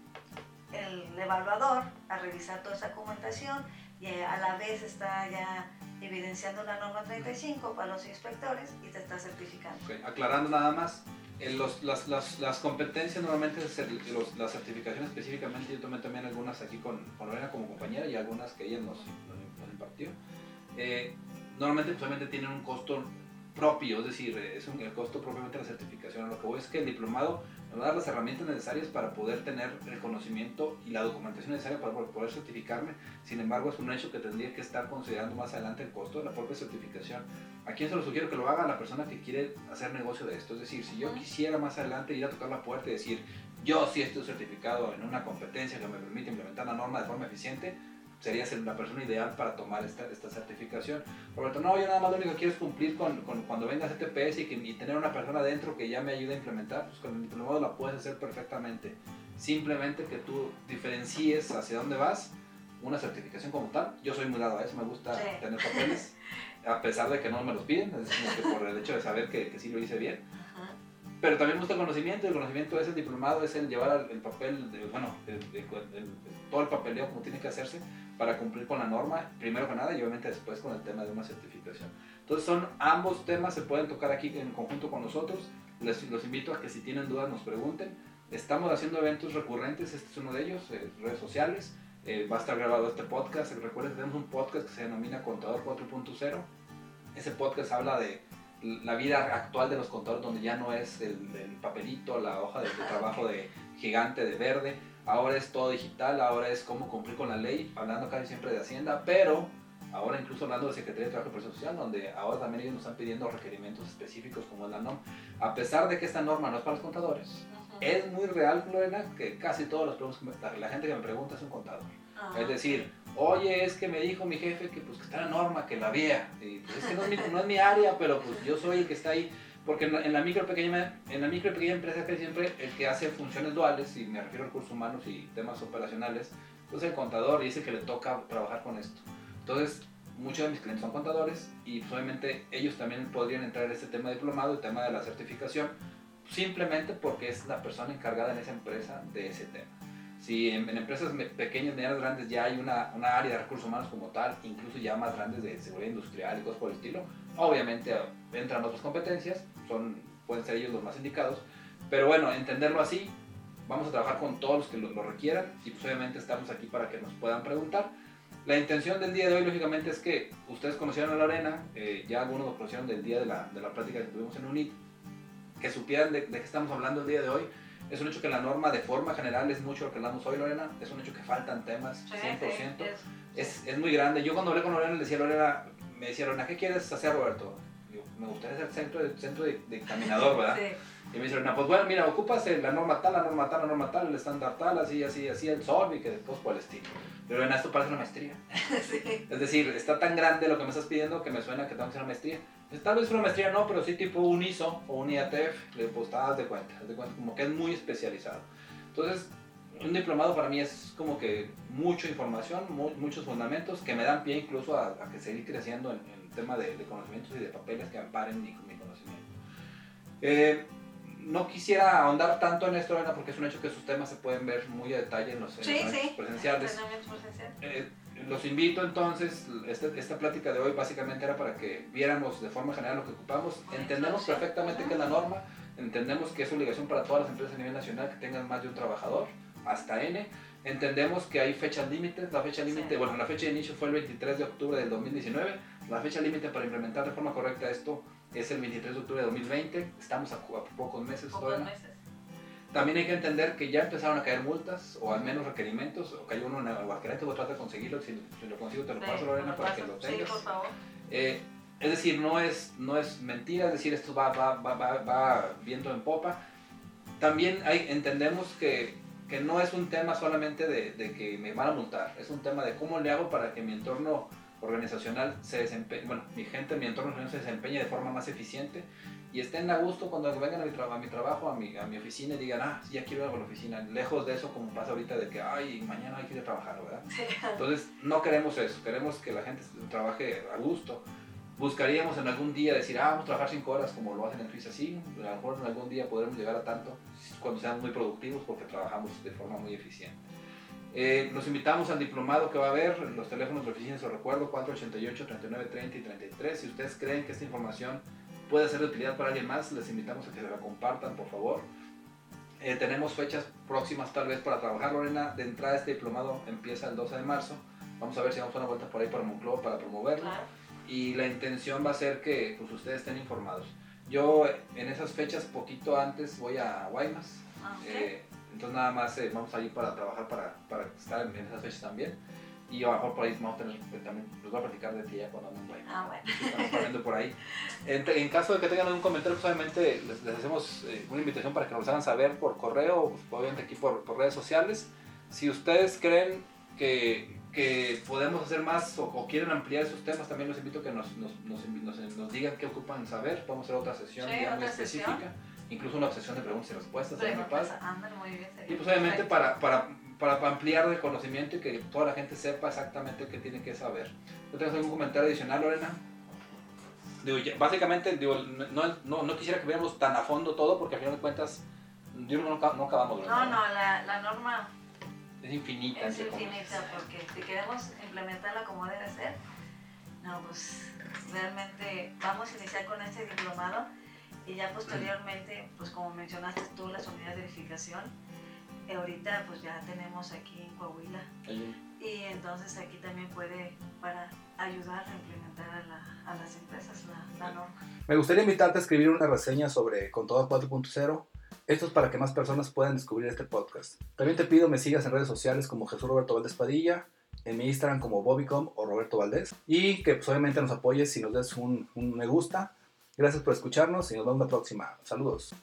el evaluador a revisar toda esa documentación y a la vez está ya evidenciando la norma 35 para los inspectores y te está certificando. Aclarando nada más, los, las, las, las, competencias normalmente, las certificaciones específicamente, yo tomé también algunas aquí con, con Lorena como compañera y algunas que ella nos, nos impartió. Eh, normalmente pues, tienen un costo propio, es decir, es un, el costo propiamente de la certificación. Lo que voy es que el diplomado nos va a dar las herramientas necesarias para poder tener el conocimiento y la documentación necesaria para poder certificarme. Sin embargo, es un hecho que tendría que estar considerando más adelante el costo de la propia certificación. ¿A quién se lo sugiero que lo haga? A la persona que quiere hacer negocio de esto. Es decir, si yo quisiera más adelante ir a tocar la puerta y decir, yo sí estoy certificado en una competencia que me permite implementar la norma de forma eficiente, sería ser la persona ideal para tomar esta, esta certificación. Roberto, no, yo nada más lo único que quiero es cumplir con, con cuando venga CTPS y, que, y tener una persona dentro que ya me ayude a implementar, pues con el diplomado la puedes hacer perfectamente. Simplemente que tú diferencies hacia dónde vas, una certificación como tal. Yo soy muy dado a eso, me gusta tener papeles, a pesar de que no me los piden, es como que por el hecho de saber que, que sí lo hice bien pero también me gusta el conocimiento, el conocimiento es el diplomado, es el llevar el papel, de, bueno, todo el papeleo como tiene que hacerse para cumplir con la norma, primero que nada, y obviamente después con el tema de una certificación. Entonces son ambos temas, se pueden tocar aquí en conjunto con nosotros, les los invito a que si tienen dudas nos pregunten. Estamos haciendo eventos recurrentes, este es uno de ellos, eh, redes sociales, eh, va a estar grabado este podcast, recuerden, tenemos un podcast que se denomina Contador 4.0, ese podcast habla de la vida actual de los contadores donde ya no es el, papelito, la hoja de, trabajo de gigante de verde, ahora es todo digital, ahora es cómo cumplir con la ley, hablando casi siempre de Hacienda, pero ahora incluso hablando de Secretaría de Trabajo y Presión Social, donde ahora también ellos nos están pidiendo requerimientos específicos como es la NOM, a pesar de que esta norma no es para los contadores. Es muy real, Lorena, que casi todos los la gente que me pregunta es un contador. Ah, es decir, oye, es que me dijo mi jefe que pues que está la norma, que la vea. Pues, es que no es, mi, área, pero pues yo soy el que está ahí. Porque en la, micro pequeña, en la pequeña empresa que siempre el que hace funciones duales, y me refiero a recursos humanos y temas operacionales, pues el contador y que le toca trabajar con esto. Entonces, muchos de mis clientes son contadores y obviamente ellos también podrían entrar en este tema diplomado, el tema de la certificación, simplemente porque es la persona encargada en esa empresa de ese tema. Si en, empresas pequeñas, medianas, grandes ya hay una, una, área de recursos humanos como tal, incluso ya más grandes de seguridad industrial y cosas por el estilo, obviamente entran otras competencias, son, pueden ser ellos los más indicados, pero bueno, entenderlo así, vamos a trabajar con todos los que lo, requieran y pues obviamente estamos aquí para que nos puedan preguntar. La intención del día de hoy, lógicamente, es que ustedes conocieron a Lorena, eh, ya algunos lo conocieron del día de la, de la práctica que tuvimos en UNIT, que supieran de, de qué estamos hablando el día de hoy, es un hecho que la norma de forma general es mucho lo que hablamos hoy, Lorena. Es un hecho que faltan temas, 100%. es, es, muy grande. Yo cuando hablé con Lorena le decía, Lorena, me decía, Lorena, ¿qué quieres hacer, Roberto? me gustaría ser centro de, centro de, de caminador, ¿verdad? Y me dice, Lorena, pues bueno, mira, ocupas la norma tal, la norma tal, la norma tal, el estándar tal, así, así, así, el sol y que después el estilo. Pero Lorena, esto parece una maestría. Es decir, está tan grande lo que me estás pidiendo que me suena que tengo que hacer una maestría. Pues, tal vez una maestría no, pero sí tipo un ISO o un IATF, le pues haz de cuenta, de cuenta, como que es muy especializado. Entonces, un diplomado para mí es como que mucha información, muchos fundamentos que me dan pie incluso a, que seguir creciendo en, el tema de, conocimientos y de papeles que amparen mi, mi conocimiento. Eh, no quisiera ahondar tanto en esto, porque es un hecho que sus temas se pueden ver muy a detalle en los, sí, sí. presenciales. Eh, los invito entonces, este, esta plática de hoy básicamente era para que viéramos de forma general lo que ocupamos. Entendemos perfectamente qué es la norma, entendemos que es obligación para todas las empresas a nivel nacional que tengan más de un trabajador, hasta N. Entendemos que hay fechas límites, la fecha límite, bueno, la fecha de inicio fue el 23 de octubre del 2019, la fecha límite para implementar de forma correcta esto es el 23 de octubre de 2020, estamos a, pocos meses pocos Meses. También hay que entender que ya empezaron a caer multas o al menos requerimientos, o cayó uno en Aguascalientes, voy a tratar de conseguirlo, si, lo consigo te lo paso Lorena para que lo tengas. Sí, por favor. Eh, es decir, no es, no es mentira, es decir, esto va, va, va, va, viento en popa. También hay, entendemos que, que no es un tema solamente de, de, que me van a multar, es un tema de cómo le hago para que mi entorno organizacional se desempeñe, bueno, mi gente, mi entorno se desempeñe de forma más eficiente y estén a gusto cuando vengan a mi, a mi trabajo, a mi, a mi, oficina y digan, ah, ya quiero ir a la oficina. Lejos de eso, como pasa ahorita, de que, ay, mañana hay que ir a trabajar, ¿verdad? Entonces, no queremos eso, queremos que la gente trabaje a gusto. Buscaríamos en algún día decir, ah, vamos a trabajar cinco horas como lo hacen en Suiza, sí, a lo mejor en algún día podremos llegar a tanto cuando seamos muy productivos porque trabajamos de forma muy eficiente. Eh, los invitamos al diplomado que va a haber, los teléfonos de oficina, se recuerdo, 488, 39, 30 y 33. Si ustedes creen que esta información puede ser de utilidad para alguien más, les invitamos a que se la compartan, por favor. Eh, tenemos fechas próximas tal vez para trabajar, Lorena. De entrada este diplomado empieza el 12 de marzo. Vamos a ver si damos una vuelta por ahí para Moncloa para promoverlo. Claro. Y la intención va a ser que pues, ustedes estén informados. Yo en esas fechas, poquito antes, voy a Guaymas. Ah. Eh, entonces nada más eh, vamos a ir para trabajar, para, para estar en esas fechas también. Y a lo mejor por ahí vamos a tener, también les voy a platicar de ti ya cuando ando en Guaymas. Ah, bueno. Estamos planeando por ahí. En, en caso de que tengan algún comentario, pues obviamente les, les hacemos eh, una invitación para que nos hagan saber por correo, pues, obviamente aquí por, por redes sociales. Si ustedes creen que, que podemos hacer más o, o quieren ampliar esos temas, también los invito a que nos, nos, nos, nos- nos digan qué ocupan saber. Podemos hacer otra sesión Sí, digamos, otra específica, sesión. Incluso una sesión de preguntas y respuestas. bien. sería Y pues obviamente para, para, para ampliar el conocimiento y que toda la gente sepa exactamente qué tiene que saber. ¿No tienes algún comentario adicional, Lorena? Digo, básicamente, digo, no, no, no quisiera que viéramos tan a fondo todo porque al final de cuentas, que no, no acabamos. No, ¿verdad? no, la, la norma Es infinita. es infinita porque si queremos implementarla como debe ser, no, pues realmente vamos a iniciar con este diplomado y ya posteriormente, pues como mencionaste tú, las unidades de verificación, eh, ahorita pues ya tenemos aquí en Coahuila y entonces aquí también puede para ayudar a implementar a, la- a las empresas la, la norma. Me gustaría invitarte a escribir una reseña sobre Contador 4.0. Esto es para que más personas puedan descubrir este podcast. También te pido me sigas en redes sociales como Jesús Roberto Valdés Padilla, en mi Instagram como Bobicom o Roberto Valdés. Y que pues, obviamente nos apoyes si nos des un, un me gusta. Gracias por escucharnos y nos vemos la próxima. Saludos.